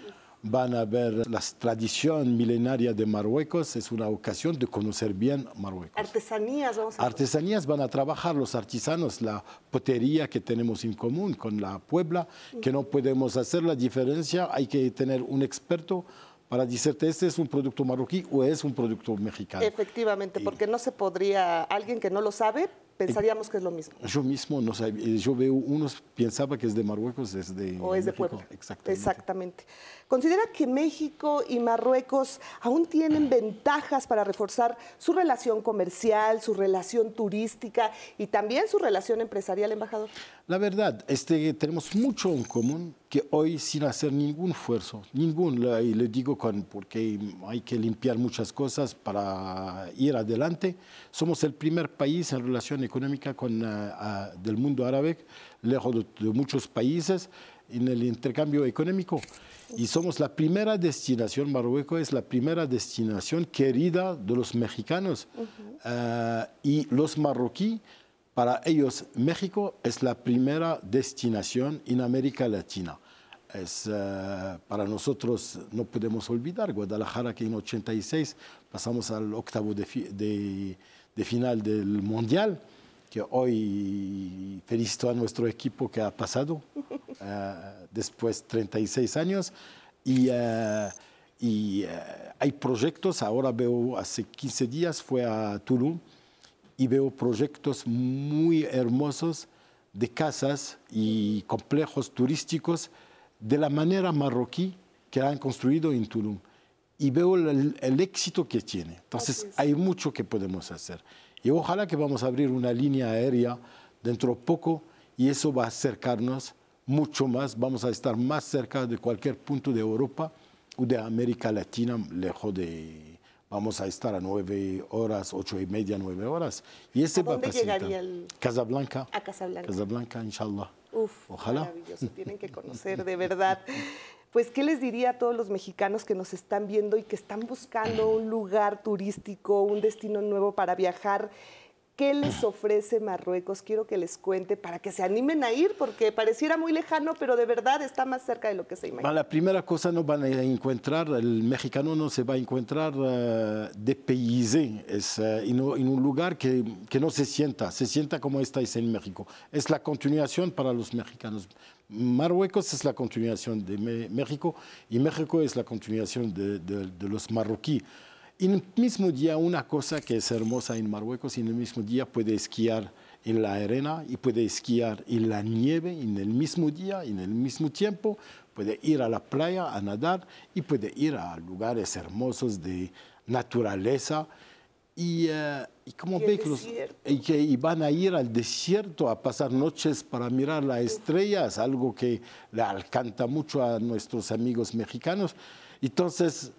van a ver la tradición milenaria de Marruecos, es una ocasión de conocer bien Marruecos. Artesanías, vamos a Artesanías van a trabajar los artesanos, la potería que tenemos en común con la Puebla, que no podemos hacer la diferencia, hay que tener un experto para decirte este es un producto marroquí o es un producto mexicano. Efectivamente, porque no se podría, alguien que no lo sabe, pensaríamos que es lo mismo. Yo mismo no sabía, yo veo unos pensaba que es de Marruecos, es de o es de México. Puebla. Exactamente. Exactamente. ¿Considera que México y Marruecos aún tienen ventajas para reforzar su relación comercial, su relación turística y también su relación empresarial, embajador? La verdad, este, tenemos mucho en común que hoy sin hacer ningún esfuerzo, ningún, y le digo con, porque hay que limpiar muchas cosas para ir adelante, somos el primer país en relación económica con, ah, del mundo árabe, lejos de, de muchos países en el intercambio económico. Y somos la primera destinación, Marruecos es la primera destinación querida de los mexicanos. Ah, y los marroquíes, para ellos México es la primera destinación en América Latina. Eh, para nosotros no podemos olvidar Guadalajara que en 86 pasamos al octavo de, fi- de- de final del Mundial, que hoy felicito a nuestro equipo que ha pasado eh, después 36 años. Y, y, eh, hay proyectos, ahora veo, hace 15 días fue a Tulum y veo proyectos muy hermosos de casas y complejos turísticos de la manera marroquí que han construido en Tulum. Y veo el, el éxito que tiene. Entonces, hay mucho que podemos hacer. Y ojalá que vamos a abrir una línea aérea dentro de poco y eso va a acercarnos mucho más. Vamos a estar más cerca de cualquier punto de Europa o de América Latina, lejos de... Vamos a estar a nueve horas, ocho y media, nueve horas. Y ese ¿A va a dónde llegaría el- Casablanca. A Casablanca. Casablanca, inshallah. Uf, Ojalá. maravilloso, tienen que conocer de verdad. Pues, ¿qué les diría a todos los mexicanos que nos están viendo y que están buscando un lugar turístico, un destino nuevo para viajar? ¿Qué les ofrece Marruecos? Quiero que les cuente para que se animen a ir, porque pareciera muy lejano, pero de verdad está más cerca de lo que se imagina. La primera cosa no van a encontrar, el mexicano no se va a encontrar eh, depaysé, es eh, en, un- lugar que, que no se sienta, se sienta como estáis en México. Es la continuación para los mexicanos. Marruecos es la continuación de México y México es la continuación de, de- de los marroquíes. En el mismo día, una cosa que es hermosa en Marruecos, en el mismo día puede esquiar en la arena y puede esquiar en la nieve en el mismo día, en el mismo tiempo, puede ir a la playa a nadar y puede ir a lugares hermosos de naturaleza. Y, eh, y como Y ve y que y van a ir al desierto a pasar noches para mirar las estrellas, algo que le alcanta mucho a nuestros amigos mexicanos. Entonces,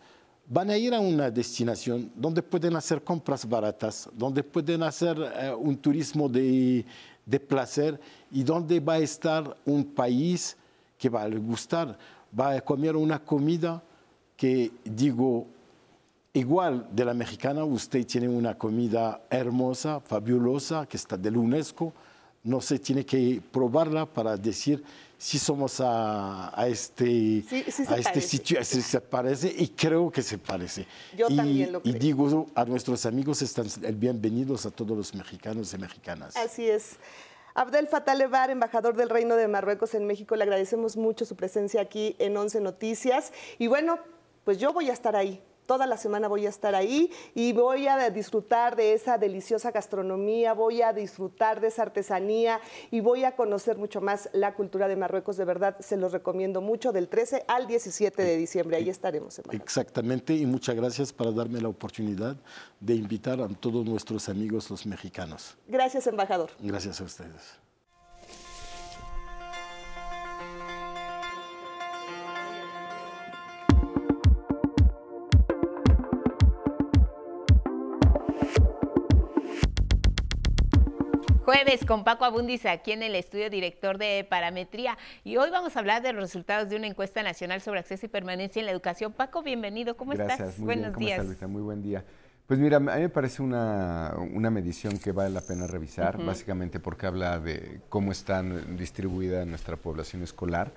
van a ir a una destinación donde pueden hacer compras baratas, donde pueden hacer eh, un turismo de, placer y donde va a estar un país que va a gustar, va a comer una comida que digo, Igual de la mexicana, usted tiene una comida hermosa, fabulosa, que está del UNESCO. No se tiene que probarla para decir si somos a, a este, Sí, sí a este parece. sitio, si se parece, y creo que se parece. Yo y, también lo y creo. digo a nuestros amigos, están bienvenidos a todos los mexicanos y mexicanas. Así es. Abdel Fattah Levar, embajador del Reino de Marruecos en México, le agradecemos mucho su presencia aquí en 11 Noticias. Y bueno, pues yo voy a estar ahí. Toda la semana voy a estar ahí y voy a disfrutar de esa deliciosa gastronomía, voy a disfrutar de esa artesanía y voy a conocer mucho más la cultura de Marruecos. De verdad, se los recomiendo mucho del 13 al 17 de diciembre. Ahí estaremos. embajador. Exactamente, y muchas gracias por darme la oportunidad de invitar a todos nuestros amigos los mexicanos. Gracias, embajador. Gracias a ustedes. Jueves con Paco Abundis aquí en el estudio director de parametría y hoy vamos a hablar de los resultados de una encuesta nacional sobre acceso y permanencia en la educación. Paco, bienvenido, ¿cómo Gracias, estás? muy Buenos bien. ¿Cómo días. estás, Luisa? Muy buen día. Pues mira, a mí me parece una, una medición que vale la pena revisar, Ujú. básicamente porque habla de cómo está distribuida nuestra población escolar.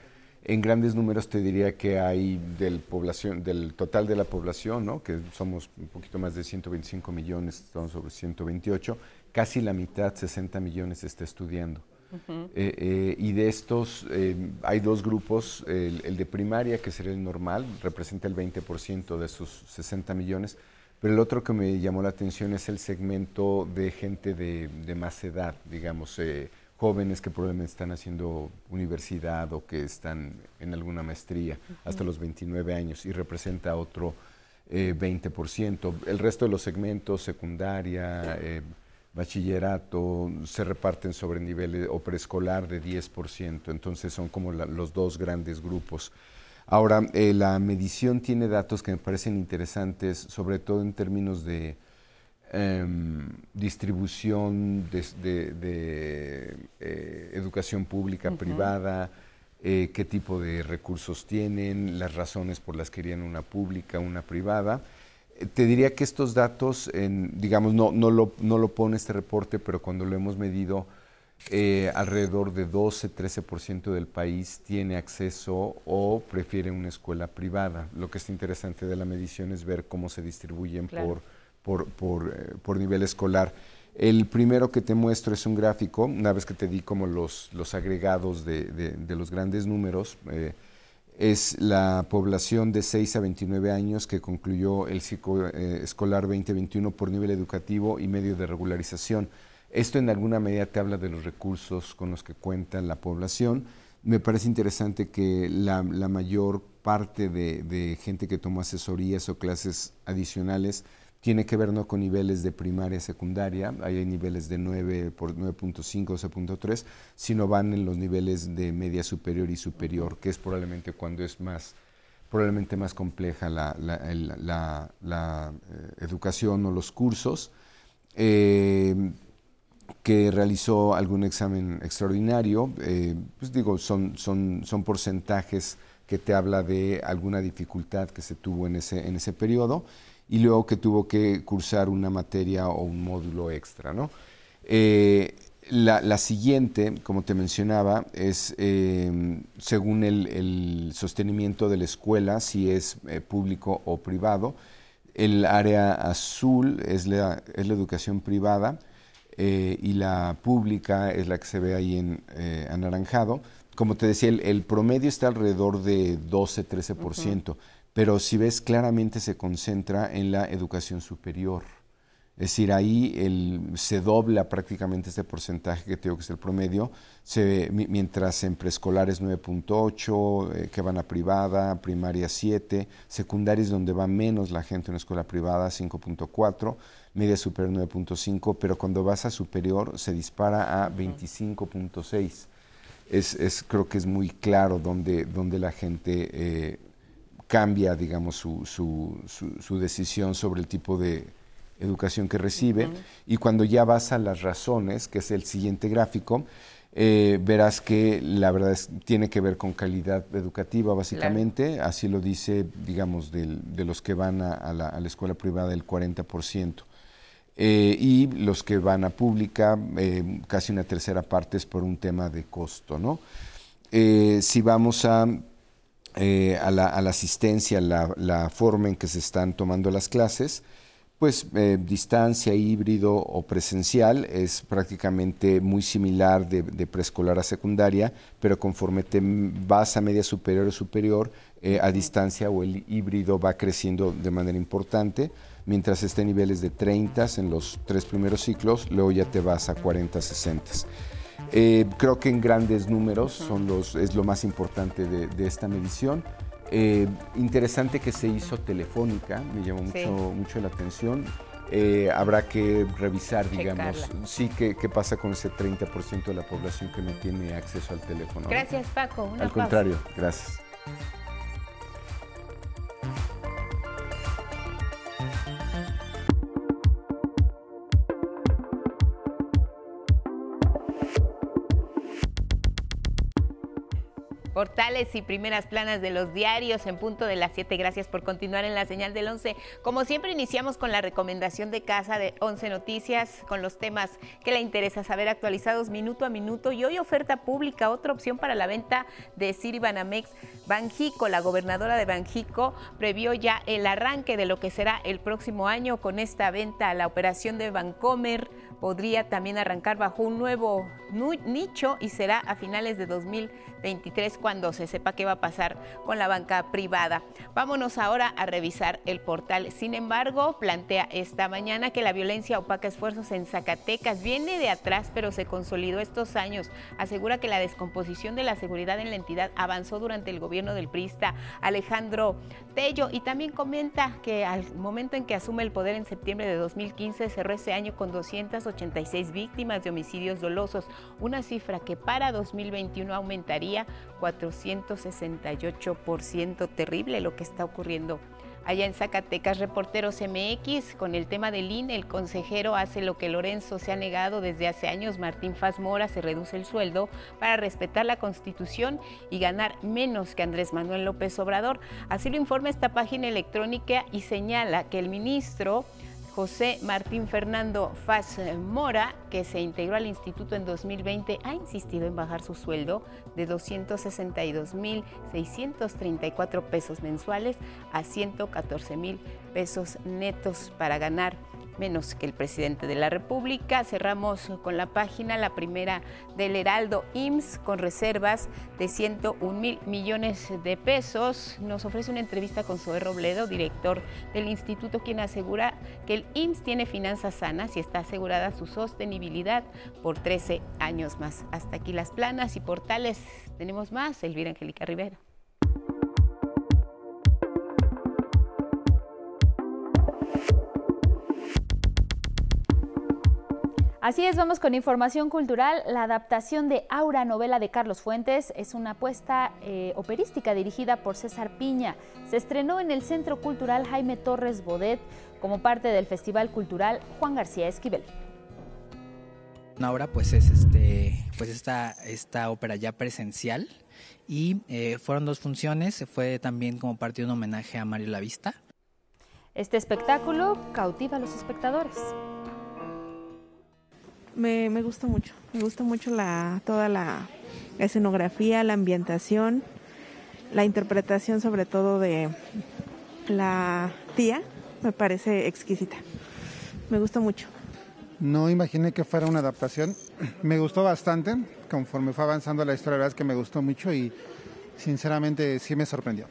En grandes números te diría que hay del, población, del total de la población, ¿no? que somos un poquito más de 125 millones, estamos sobre 128, casi la mitad, 60 millones, está estudiando. Eh, eh, y de estos eh, hay dos grupos, el, el de primaria, que sería el normal, representa el 20% de esos 60 millones, pero el otro que me llamó la atención es el segmento de gente de, de más edad, digamos, jóvenes que probablemente están haciendo universidad o que están en alguna maestría hasta los 29 años y representa otro eh, 20%. El resto de los segmentos, secundaria, bachillerato, se reparten sobre niveles o preescolar de 10%, entonces son como la- los dos grandes grupos. Ahora, eh, la medición tiene datos que me parecen interesantes, sobre todo en términos de em, distribución de, de- de, eh, educación pública, privada, eh, qué tipo de recursos tienen, las razones por las que querían una pública, una privada. Te diría que estos datos, en, digamos, no, no, lo, no lo pone este reporte, pero cuando lo hemos medido, eh, alrededor de 12-13% del país tiene acceso o prefiere una escuela privada. Lo que es interesante de la medición es ver cómo se distribuyen Claro. por, por, por, eh, por nivel escolar. El primero que te muestro es un gráfico, una vez que te di como los, los agregados de, de- de los grandes números, eh, es la población de 6 a 29 años que concluyó el ciclo eh, escolar 2021 por nivel educativo y medio de regularización. Esto en alguna medida te habla de los recursos con los que cuenta la población. Me parece interesante que la, mayor parte de, de gente que tomó asesorías o clases adicionales tiene que ver no con niveles de primaria, secundaria, ahí hay niveles de 9 por 9.5, 12.3, sino van en los niveles de media superior y superior, que es probablemente cuando es más, probablemente más compleja la, eh, educación o los cursos. Eh, que realizó algún examen extraordinario, eh, pues digo, son, son, son porcentajes que te habla de alguna dificultad que se tuvo en ese, en ese periodo y luego que tuvo que cursar una materia o un módulo extra, ¿no? Eh, la, la siguiente, como te mencionaba, es eh, según el, el sostenimiento de la escuela, si es eh, público o privado. El área azul es la, es la educación privada eh, y la pública es la que se ve ahí en anaranjado. Como te decía, el, el promedio está alrededor de 12-13%, pero si ves claramente se concentra en la educación superior. Es decir, ahí el- se dobla prácticamente este porcentaje que te digo que es el promedio, se- mientras en preescolar es 9.8, eh, que van a privada, primaria 7, secundaria es donde va menos la gente en una escuela privada, 5.4, media superior 9.5, pero cuando vas a superior se dispara a 25.6. Es, es- creo que es muy claro donde, donde la gente eh, cambia, digamos, su, su- su- su decisión sobre el tipo de educación que recibe. Y cuando ya vas a las razones, que es el siguiente gráfico, eh, verás que la verdad es, tiene que ver con calidad educativa, básicamente. Así lo dice, digamos, del- de los que van a, a la, a la escuela privada, el 40%. Eh, y los que van a pública, eh, casi una tercera parte es por un tema de costo, ¿no? Si vamos a, eh, a, la, a la asistencia, la, la forma en que se están tomando las clases, pues eh, distancia, híbrido o presencial es prácticamente muy similar de, de preescolar a secundaria, pero conforme te vas a media superior o superior, eh, a distancia o el híbrido va creciendo de manera importante, mientras esté en niveles de 30 en los tres primeros ciclos, luego ya te vas a 40, 60. Eh, creo que en grandes números son los, es lo más importante de, de esta medición. Eh, interesante que se hizo telefónica, me llamó Sí. mucho, mucho la atención. Eh, habrá que revisar, digamos, Checarla. sí, qué, qué pasa con ese 30% de la población que no tiene acceso al teléfono. ¿no? Gracias, Paco. Una Al pausa. contrario, gracias. Portales y primeras planas de los diarios en punto de las 7. Gracias por continuar en la señal del 11. Como siempre, iniciamos con la recomendación de casa de 11 Noticias, con los temas que le interesa saber actualizados minuto a minuto. Y hoy oferta pública, otra opción para la venta de Banamex Banjico. La gobernadora de Banjico previó ya el arranque de lo que será el próximo año con esta venta a la operación de Bancomer podría también arrancar bajo un nuevo nicho y será a finales de 2023 cuando se sepa qué va a pasar con la banca privada. Vámonos ahora a revisar el portal. Sin embargo, plantea esta mañana que la violencia opaca esfuerzos en Zacatecas. Viene de atrás, pero se consolidó estos años. Asegura que la descomposición de la seguridad en la entidad avanzó durante el gobierno del priista Alejandro Tello y también comenta que al momento en que asume el poder en septiembre de 2015 cerró ese año con 286 víctimas de homicidios dolosos, una cifra que para 2021 aumentaría 468%. Terrible lo que está ocurriendo allá en Zacatecas. Reporteros MX, con el tema del INE, el consejero hace lo que Lorenzo se ha negado desde hace años. Martín Faz Mora se reduce el sueldo para respetar la Constitución y ganar menos que Andrés Manuel López Obrador. Así lo informa esta página electrónica y señala que el ministro José Martín Fernando Faz Mora, que se integró al instituto en 2020, ha insistido en bajar su sueldo de 262.634 pesos mensuales a 114.000 pesos netos para ganar menos que el presidente de la República. Cerramos con la página, la primera del Heraldo IMSS, con reservas de 101 mil millones de pesos. Nos ofrece una entrevista con Zoé Robledo, director del instituto, quien asegura que el IMSS tiene finanzas sanas y está asegurada su sostenibilidad por 13 años más. Hasta aquí las planas y portales. Tenemos más, Elvira Angélica Rivera. Así es, vamos con información cultural. La adaptación de Aura, novela de Carlos Fuentes, es una apuesta eh, operística dirigida por César Piña. Se estrenó en el Centro Cultural Jaime Torres Bodet como parte del Festival Cultural Juan García Esquivel. Aura, pues es este, pues esta, esta ópera ya presencial y eh, fueron dos funciones. Fue también como parte de un homenaje a Mario Lavista. Este espectáculo cautiva a los espectadores me, me gusta mucho. Me gusta mucho la, toda la escenografía, la ambientación, la interpretación sobre todo de la tía. Me parece exquisita. Me gusta mucho. No imaginé que fuera una adaptación. Me gustó bastante. Conforme fue avanzando la historia, la verdad es que me gustó mucho y sinceramente sí me sorprendió.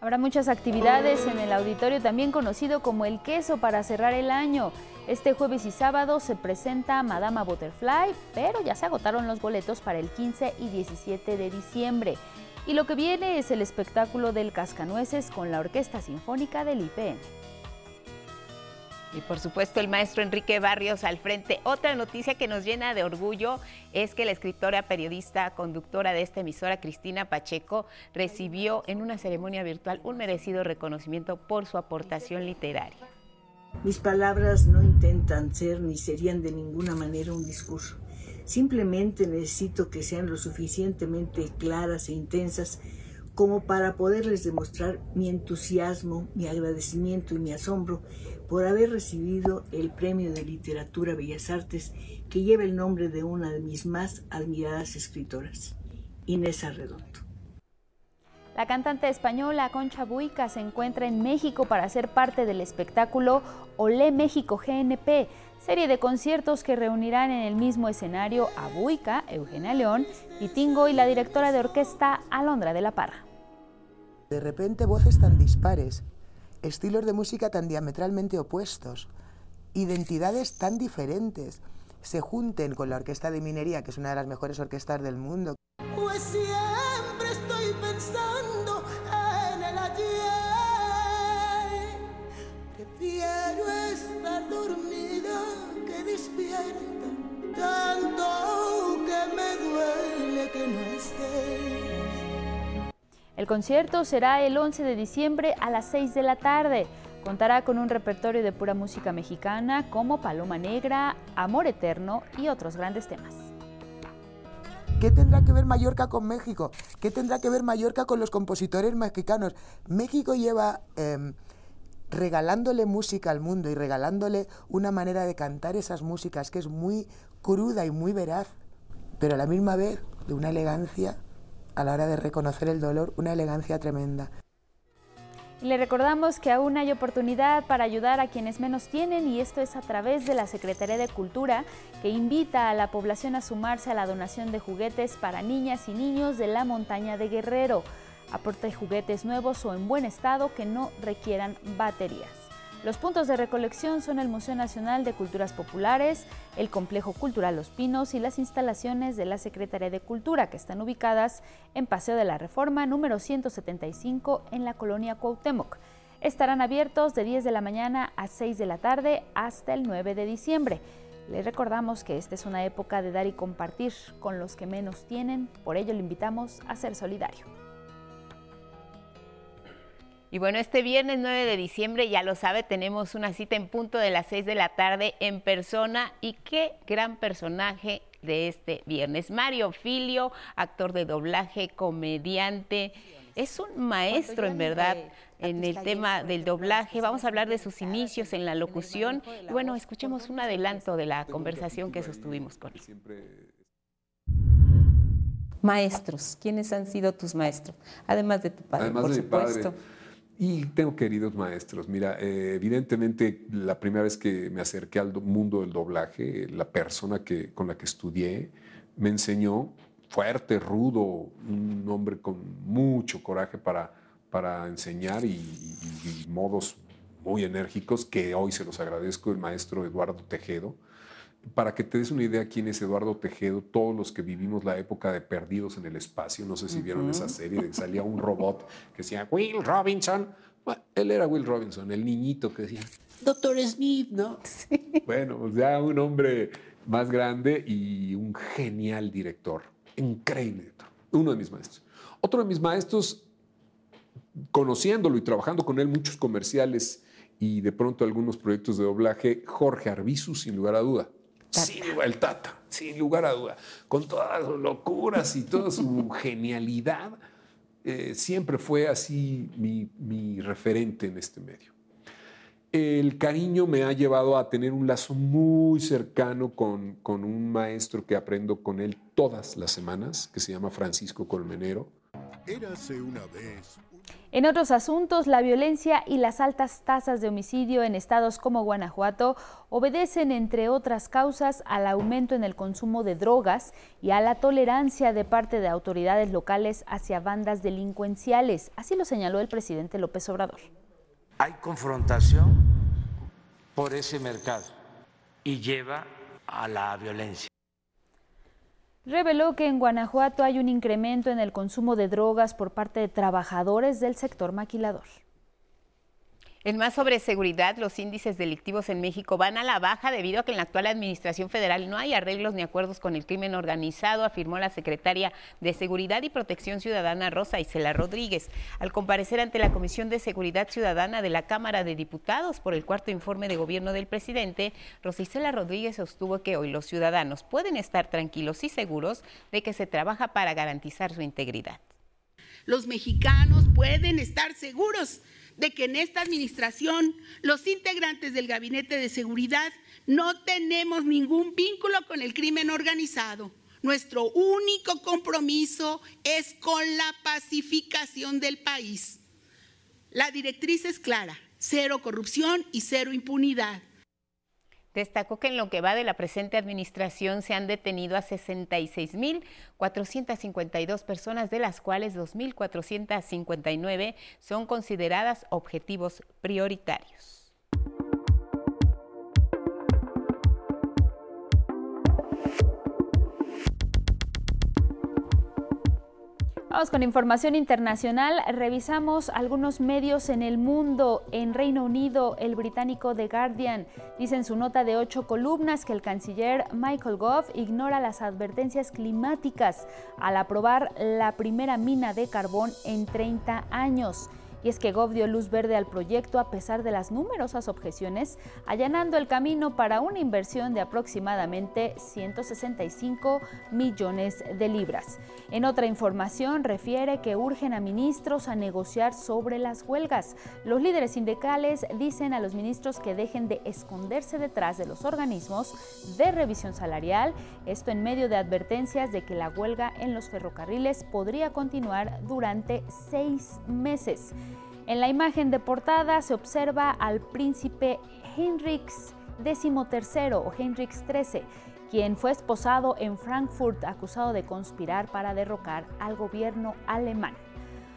Habrá muchas actividades en el auditorio, también conocido como El Queso, para cerrar el año. Este jueves y sábado se presenta Madama Butterfly, pero ya se agotaron los boletos para el 15 y 17 de diciembre. Y lo que viene es el espectáculo del Cascanueces con la Orquesta Sinfónica del IPN. Y por supuesto el maestro Enrique Barrios al frente. Otra noticia que nos llena de orgullo es que la escritora, periodista, conductora de esta emisora, Cristina Pacheco, recibió en una ceremonia virtual un merecido reconocimiento por su aportación literaria. Mis palabras no intentan ser ni serían de ninguna manera un discurso. Simplemente necesito que sean lo suficientemente claras e intensas como para poderles demostrar mi entusiasmo, mi agradecimiento y mi asombro por haber recibido el Premio de Literatura Bellas Artes que lleva el nombre de una de mis más admiradas escritoras, Inés Arredondo. La cantante española Concha Buica se encuentra en México para ser parte del espectáculo Olé México GNP, serie de conciertos que reunirán en el mismo escenario a Buica, Eugenia León, y Tingo y la directora de orquesta Alondra de la Parra. De repente voces tan dispares, estilos de música tan diametralmente opuestos, identidades tan diferentes, se junten con la Orquesta de Minería, que es una de las mejores orquestas del mundo. Pues tanto que me duele que no estés. El concierto será el 11 de diciembre a las 6 de la tarde. Contará con un repertorio de pura música mexicana como Paloma Negra, Amor Eterno y otros grandes temas. ¿Qué tendrá que ver Mallorca con México? ¿Qué tendrá que ver Mallorca con los compositores mexicanos? México lleva em, regalándole música al mundo y regalándole una manera de cantar esas músicas que es muy cruda y muy veraz, pero a la misma vez de una elegancia a la hora de reconocer el dolor, una elegancia tremenda. Le recordamos que aún hay oportunidad para ayudar a quienes menos tienen y esto es a través de la Secretaría de Cultura que invita a la población a sumarse a la donación de juguetes para niñas y niños de la montaña de Guerrero. Aporte juguetes nuevos o en buen estado que no requieran baterías. Los puntos de recolección son el Museo Nacional de Culturas Populares, el Complejo Cultural Los Pinos y las instalaciones de la Secretaría de Cultura, que están ubicadas en Paseo de la Reforma número 175 en la colonia Cuauhtémoc. Estarán abiertos de 10 de la mañana a 6 de la tarde hasta el 9 de diciembre. Les recordamos que esta es una época de dar y compartir con los que menos tienen, por ello le invitamos a ser solidario. Y bueno, este viernes 9 de diciembre, ya lo sabe, tenemos una cita en punto de las 6 de la tarde en persona. Y qué gran personaje de este viernes. Mario Filio, actor de doblaje, comediante. Es un maestro, en verdad, en el tema del doblaje. Vamos a hablar de sus inicios en la locución. Y bueno, escuchemos un adelanto de la conversación que sostuvimos con él. Maestros, ¿quiénes han sido tus maestros? Además de tu padre, Además por de mi supuesto. padre. Y tengo queridos maestros. Mira, eh, evidentemente la primera vez que me acerqué al do- mundo del doblaje, la persona que, con la que estudié me enseñó fuerte, rudo, un hombre con mucho coraje para, para enseñar y, y- y modos muy enérgicos que hoy se los agradezco, el maestro Eduardo Tejedo. Para que te des una idea quién es Eduardo Tejedo, todos los que vivimos la época de Perdidos en el Espacio, no sé si vieron esa serie de que salía un robot que decía Will Robinson. Bueno, él era Will Robinson, el niñito que decía Doctor Smith, ¿no? Bueno, pues ya un hombre más grande y un genial director, increíble director, uno de mis maestros. Otro de mis maestros, conociéndolo y trabajando con él muchos comerciales y de pronto algunos proyectos de doblaje, Jorge Arbizu, sin lugar a duda. Sin lugar, el Tata, sin lugar a duda. Con todas sus locuras y toda su genialidad, eh, siempre fue así mi, mi referente en este medio. El cariño me ha llevado a tener un lazo muy cercano con, con un maestro que aprendo con él todas las semanas, que se llama Francisco Colmenero. Érase una vez. En otros asuntos, la violencia y las altas tasas de homicidio en estados como Guanajuato obedecen, entre otras causas, al aumento en el consumo de drogas y a la tolerancia de parte de autoridades locales hacia bandas delincuenciales. Así lo señaló el presidente López Obrador. Hay confrontación por ese mercado y lleva a la violencia. Reveló que en Guanajuato hay un incremento en el consumo de drogas por parte de trabajadores del sector maquilador. En más sobre seguridad, los índices delictivos en México van a la baja debido a que en la actual administración federal no hay arreglos ni acuerdos con el crimen organizado, afirmó la secretaria de Seguridad y Protección Ciudadana Rosa Isela Rodríguez. Al comparecer ante la Comisión de Seguridad Ciudadana de la Cámara de Diputados por el cuarto informe de gobierno del presidente, Rosa Isela Rodríguez sostuvo que hoy los ciudadanos pueden estar tranquilos y seguros de que se trabaja para garantizar su integridad. Los mexicanos pueden estar seguros de que en esta administración los integrantes del Gabinete de Seguridad no tenemos ningún vínculo con el crimen organizado. Nuestro único compromiso es con la pacificación del país. La directriz es clara, cero corrupción y cero impunidad. Destacó que en lo que va de la presente administración se han detenido a 66.452 personas, de las cuales 2.459 son consideradas objetivos prioritarios. Vamos con información internacional. Revisamos algunos medios en el mundo. En Reino Unido, el británico The Guardian dice en su nota de ocho columnas que el canciller Michael Gove ignora las advertencias climáticas al aprobar la primera mina de carbón en 30 años. Y es que Gov dio luz verde al proyecto a pesar de las numerosas objeciones, allanando el camino para una inversión de aproximadamente 165 millones de libras. En otra información refiere que urgen a ministros a negociar sobre las huelgas. Los líderes sindicales dicen a los ministros que dejen de esconderse detrás de los organismos de revisión salarial, esto en medio de advertencias de que la huelga en los ferrocarriles podría continuar durante seis meses. En la imagen de portada se observa al príncipe Heinrichs XIII o XIII, quien fue esposado en Frankfurt acusado de conspirar para derrocar al gobierno alemán.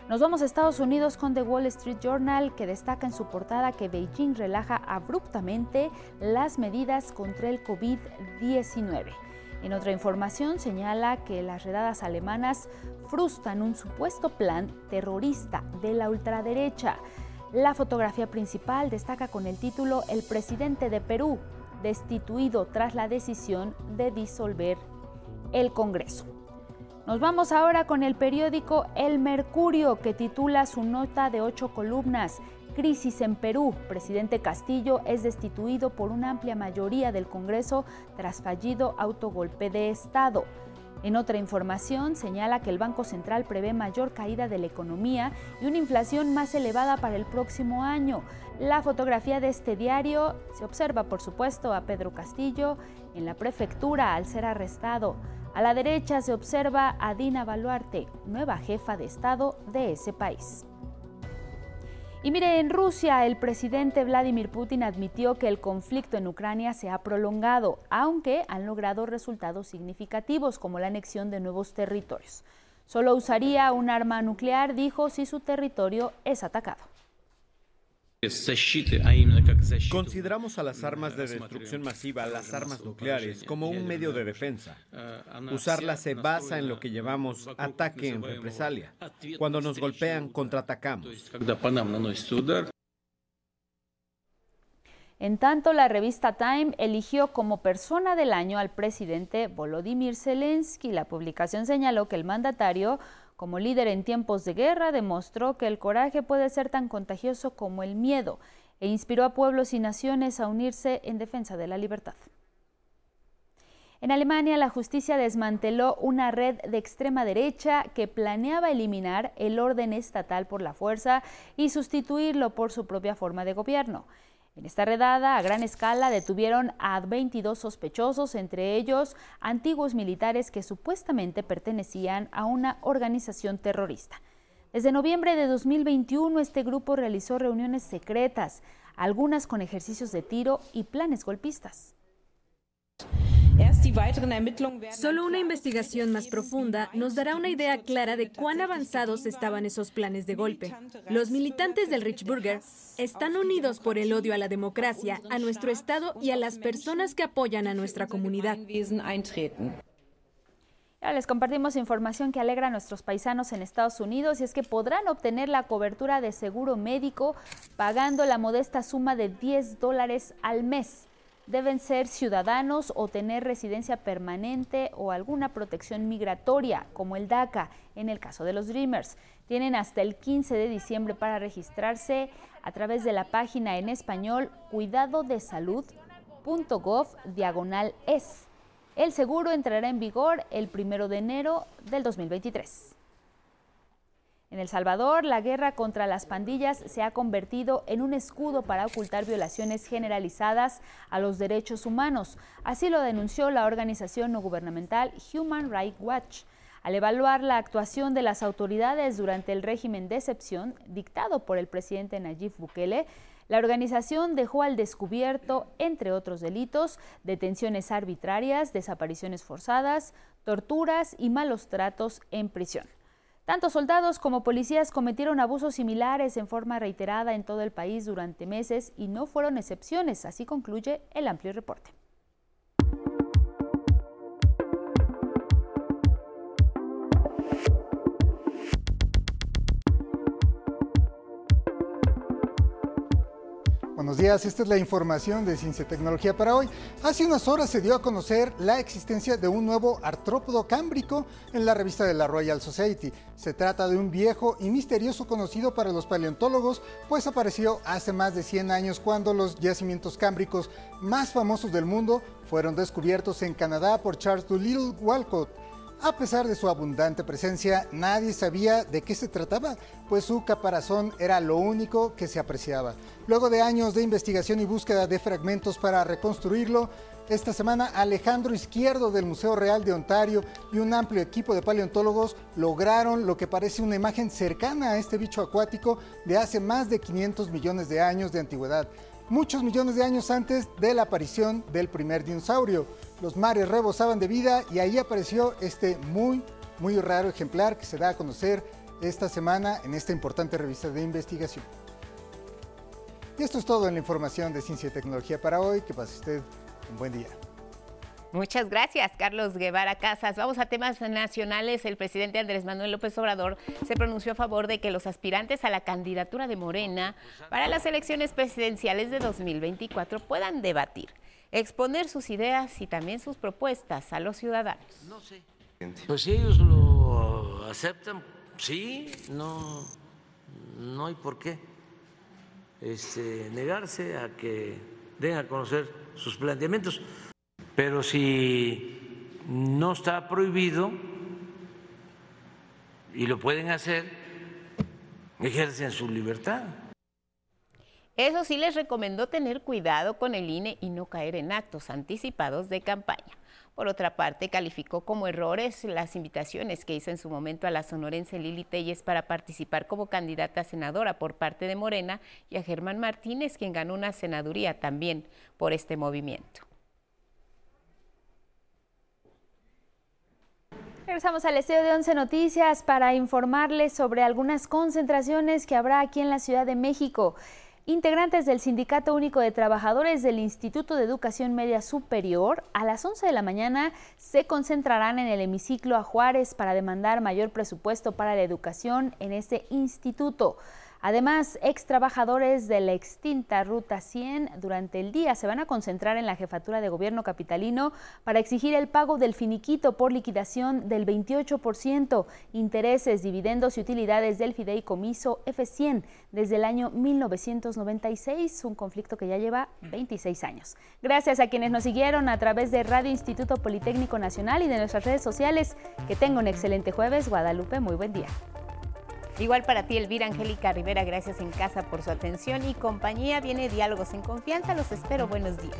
Nos vamos a Estados Unidos con The Wall Street Journal, que destaca en su portada que Beijing relaja abruptamente las medidas contra el COVID-19. En otra información señala que las redadas alemanas frustran un supuesto plan terrorista de la ultraderecha. La fotografía principal destaca con el título El presidente de Perú, destituido tras la decisión de disolver el Congreso. Nos vamos ahora con el periódico El Mercurio, que titula su nota de ocho columnas Crisis en Perú. Presidente Castillo es destituido por una amplia mayoría del Congreso tras fallido autogolpe de Estado. En otra información señala que el Banco Central prevé mayor caída de la economía y una inflación más elevada para el próximo año. La fotografía de este diario se observa, por supuesto, a Pedro Castillo en la prefectura al ser arrestado. A la derecha se observa a Dina Baluarte, nueva jefa de Estado de ese país. Y mire, en Rusia el presidente Vladimir Putin admitió que el conflicto en Ucrania se ha prolongado, aunque han logrado resultados significativos como la anexión de nuevos territorios. Solo usaría un arma nuclear, dijo, si su territorio es atacado. Consideramos a las armas de destrucción masiva, las armas nucleares, como un medio de defensa. Usarlas se basa en lo que llamamos ataque en represalia. Cuando nos golpean, contraatacamos. En tanto, la revista Time eligió como persona del año al presidente Volodymyr Zelensky. La publicación señaló que el mandatario como líder en tiempos de guerra, demostró que el coraje puede ser tan contagioso como el miedo e inspiró a pueblos y naciones a unirse en defensa de la libertad. En Alemania, la justicia desmanteló una red de extrema derecha que planeaba eliminar el orden estatal por la fuerza y sustituirlo por su propia forma de gobierno. En esta redada a gran escala detuvieron a 22 sospechosos, entre ellos antiguos militares que supuestamente pertenecían a una organización terrorista. Desde noviembre de 2021 este grupo realizó reuniones secretas, algunas con ejercicios de tiro y planes golpistas. Solo una investigación más profunda nos dará una idea clara de cuán avanzados estaban esos planes de golpe. Los militantes del Richburger están unidos por el odio a la democracia, a nuestro Estado y a las personas que apoyan a nuestra comunidad. Ya les compartimos información que alegra a nuestros paisanos en Estados Unidos y es que podrán obtener la cobertura de seguro médico pagando la modesta suma de 10 dólares al mes deben ser ciudadanos o tener residencia permanente o alguna protección migratoria, como el DACA en el caso de los Dreamers. Tienen hasta el 15 de diciembre para registrarse a través de la página en español cuidadodesalud.gov diagonal es. El seguro entrará en vigor el primero de enero del 2023. En El Salvador, la guerra contra las pandillas se ha convertido en un escudo para ocultar violaciones generalizadas a los derechos humanos. Así lo denunció la organización no gubernamental Human Rights Watch. Al evaluar la actuación de las autoridades durante el régimen de excepción dictado por el presidente Nayib Bukele, la organización dejó al descubierto, entre otros delitos, detenciones arbitrarias, desapariciones forzadas, torturas y malos tratos en prisión. Tanto soldados como policías cometieron abusos similares en forma reiterada en todo el país durante meses y no fueron excepciones, así concluye el amplio reporte. Buenos días, esta es la información de Ciencia y Tecnología para hoy. Hace unas horas se dio a conocer la existencia de un nuevo artrópodo cámbrico en la revista de la Royal Society. Se trata de un viejo y misterioso conocido para los paleontólogos, pues apareció hace más de 100 años cuando los yacimientos cámbricos más famosos del mundo fueron descubiertos en Canadá por Charles Doolittle Walcott. A pesar de su abundante presencia, nadie sabía de qué se trataba, pues su caparazón era lo único que se apreciaba. Luego de años de investigación y búsqueda de fragmentos para reconstruirlo, esta semana Alejandro Izquierdo del Museo Real de Ontario y un amplio equipo de paleontólogos lograron lo que parece una imagen cercana a este bicho acuático de hace más de 500 millones de años de antigüedad, muchos millones de años antes de la aparición del primer dinosaurio los mares rebosaban de vida y ahí apareció este muy, muy raro ejemplar que se da a conocer esta semana en esta importante revista de investigación. Y esto es todo en la información de Ciencia y Tecnología para hoy. Que pase usted un buen día. Muchas gracias, Carlos Guevara Casas. Vamos a temas nacionales. El presidente Andrés Manuel López Obrador se pronunció a favor de que los aspirantes a la candidatura de Morena para las elecciones presidenciales de 2024 puedan debatir exponer sus ideas y también sus propuestas a los ciudadanos. No sé. Pues si ellos lo aceptan, sí, no, no hay por qué este, negarse a que den a conocer sus planteamientos. Pero si no está prohibido y lo pueden hacer, ejercen su libertad. Eso sí les recomendó tener cuidado con el INE y no caer en actos anticipados de campaña. Por otra parte, calificó como errores las invitaciones que hizo en su momento a la sonorense Lili Telles para participar como candidata a senadora por parte de Morena y a Germán Martínez, quien ganó una senaduría también por este movimiento. Regresamos al estudio de Once Noticias para informarles sobre algunas concentraciones que habrá aquí en la Ciudad de México. Integrantes del Sindicato Único de Trabajadores del Instituto de Educación Media Superior a las 11 de la mañana se concentrarán en el hemiciclo a Juárez para demandar mayor presupuesto para la educación en este instituto. Además, ex trabajadores de la extinta Ruta 100 durante el día se van a concentrar en la jefatura de gobierno capitalino para exigir el pago del finiquito por liquidación del 28%, intereses, dividendos y utilidades del fideicomiso F100 desde el año 1996, un conflicto que ya lleva 26 años. Gracias a quienes nos siguieron a través de Radio Instituto Politécnico Nacional y de nuestras redes sociales. Que tenga un excelente jueves. Guadalupe, muy buen día. Igual para ti, Elvira Angélica Rivera, gracias en casa por su atención y compañía. Viene Diálogos en Confianza. Los espero. Buenos días.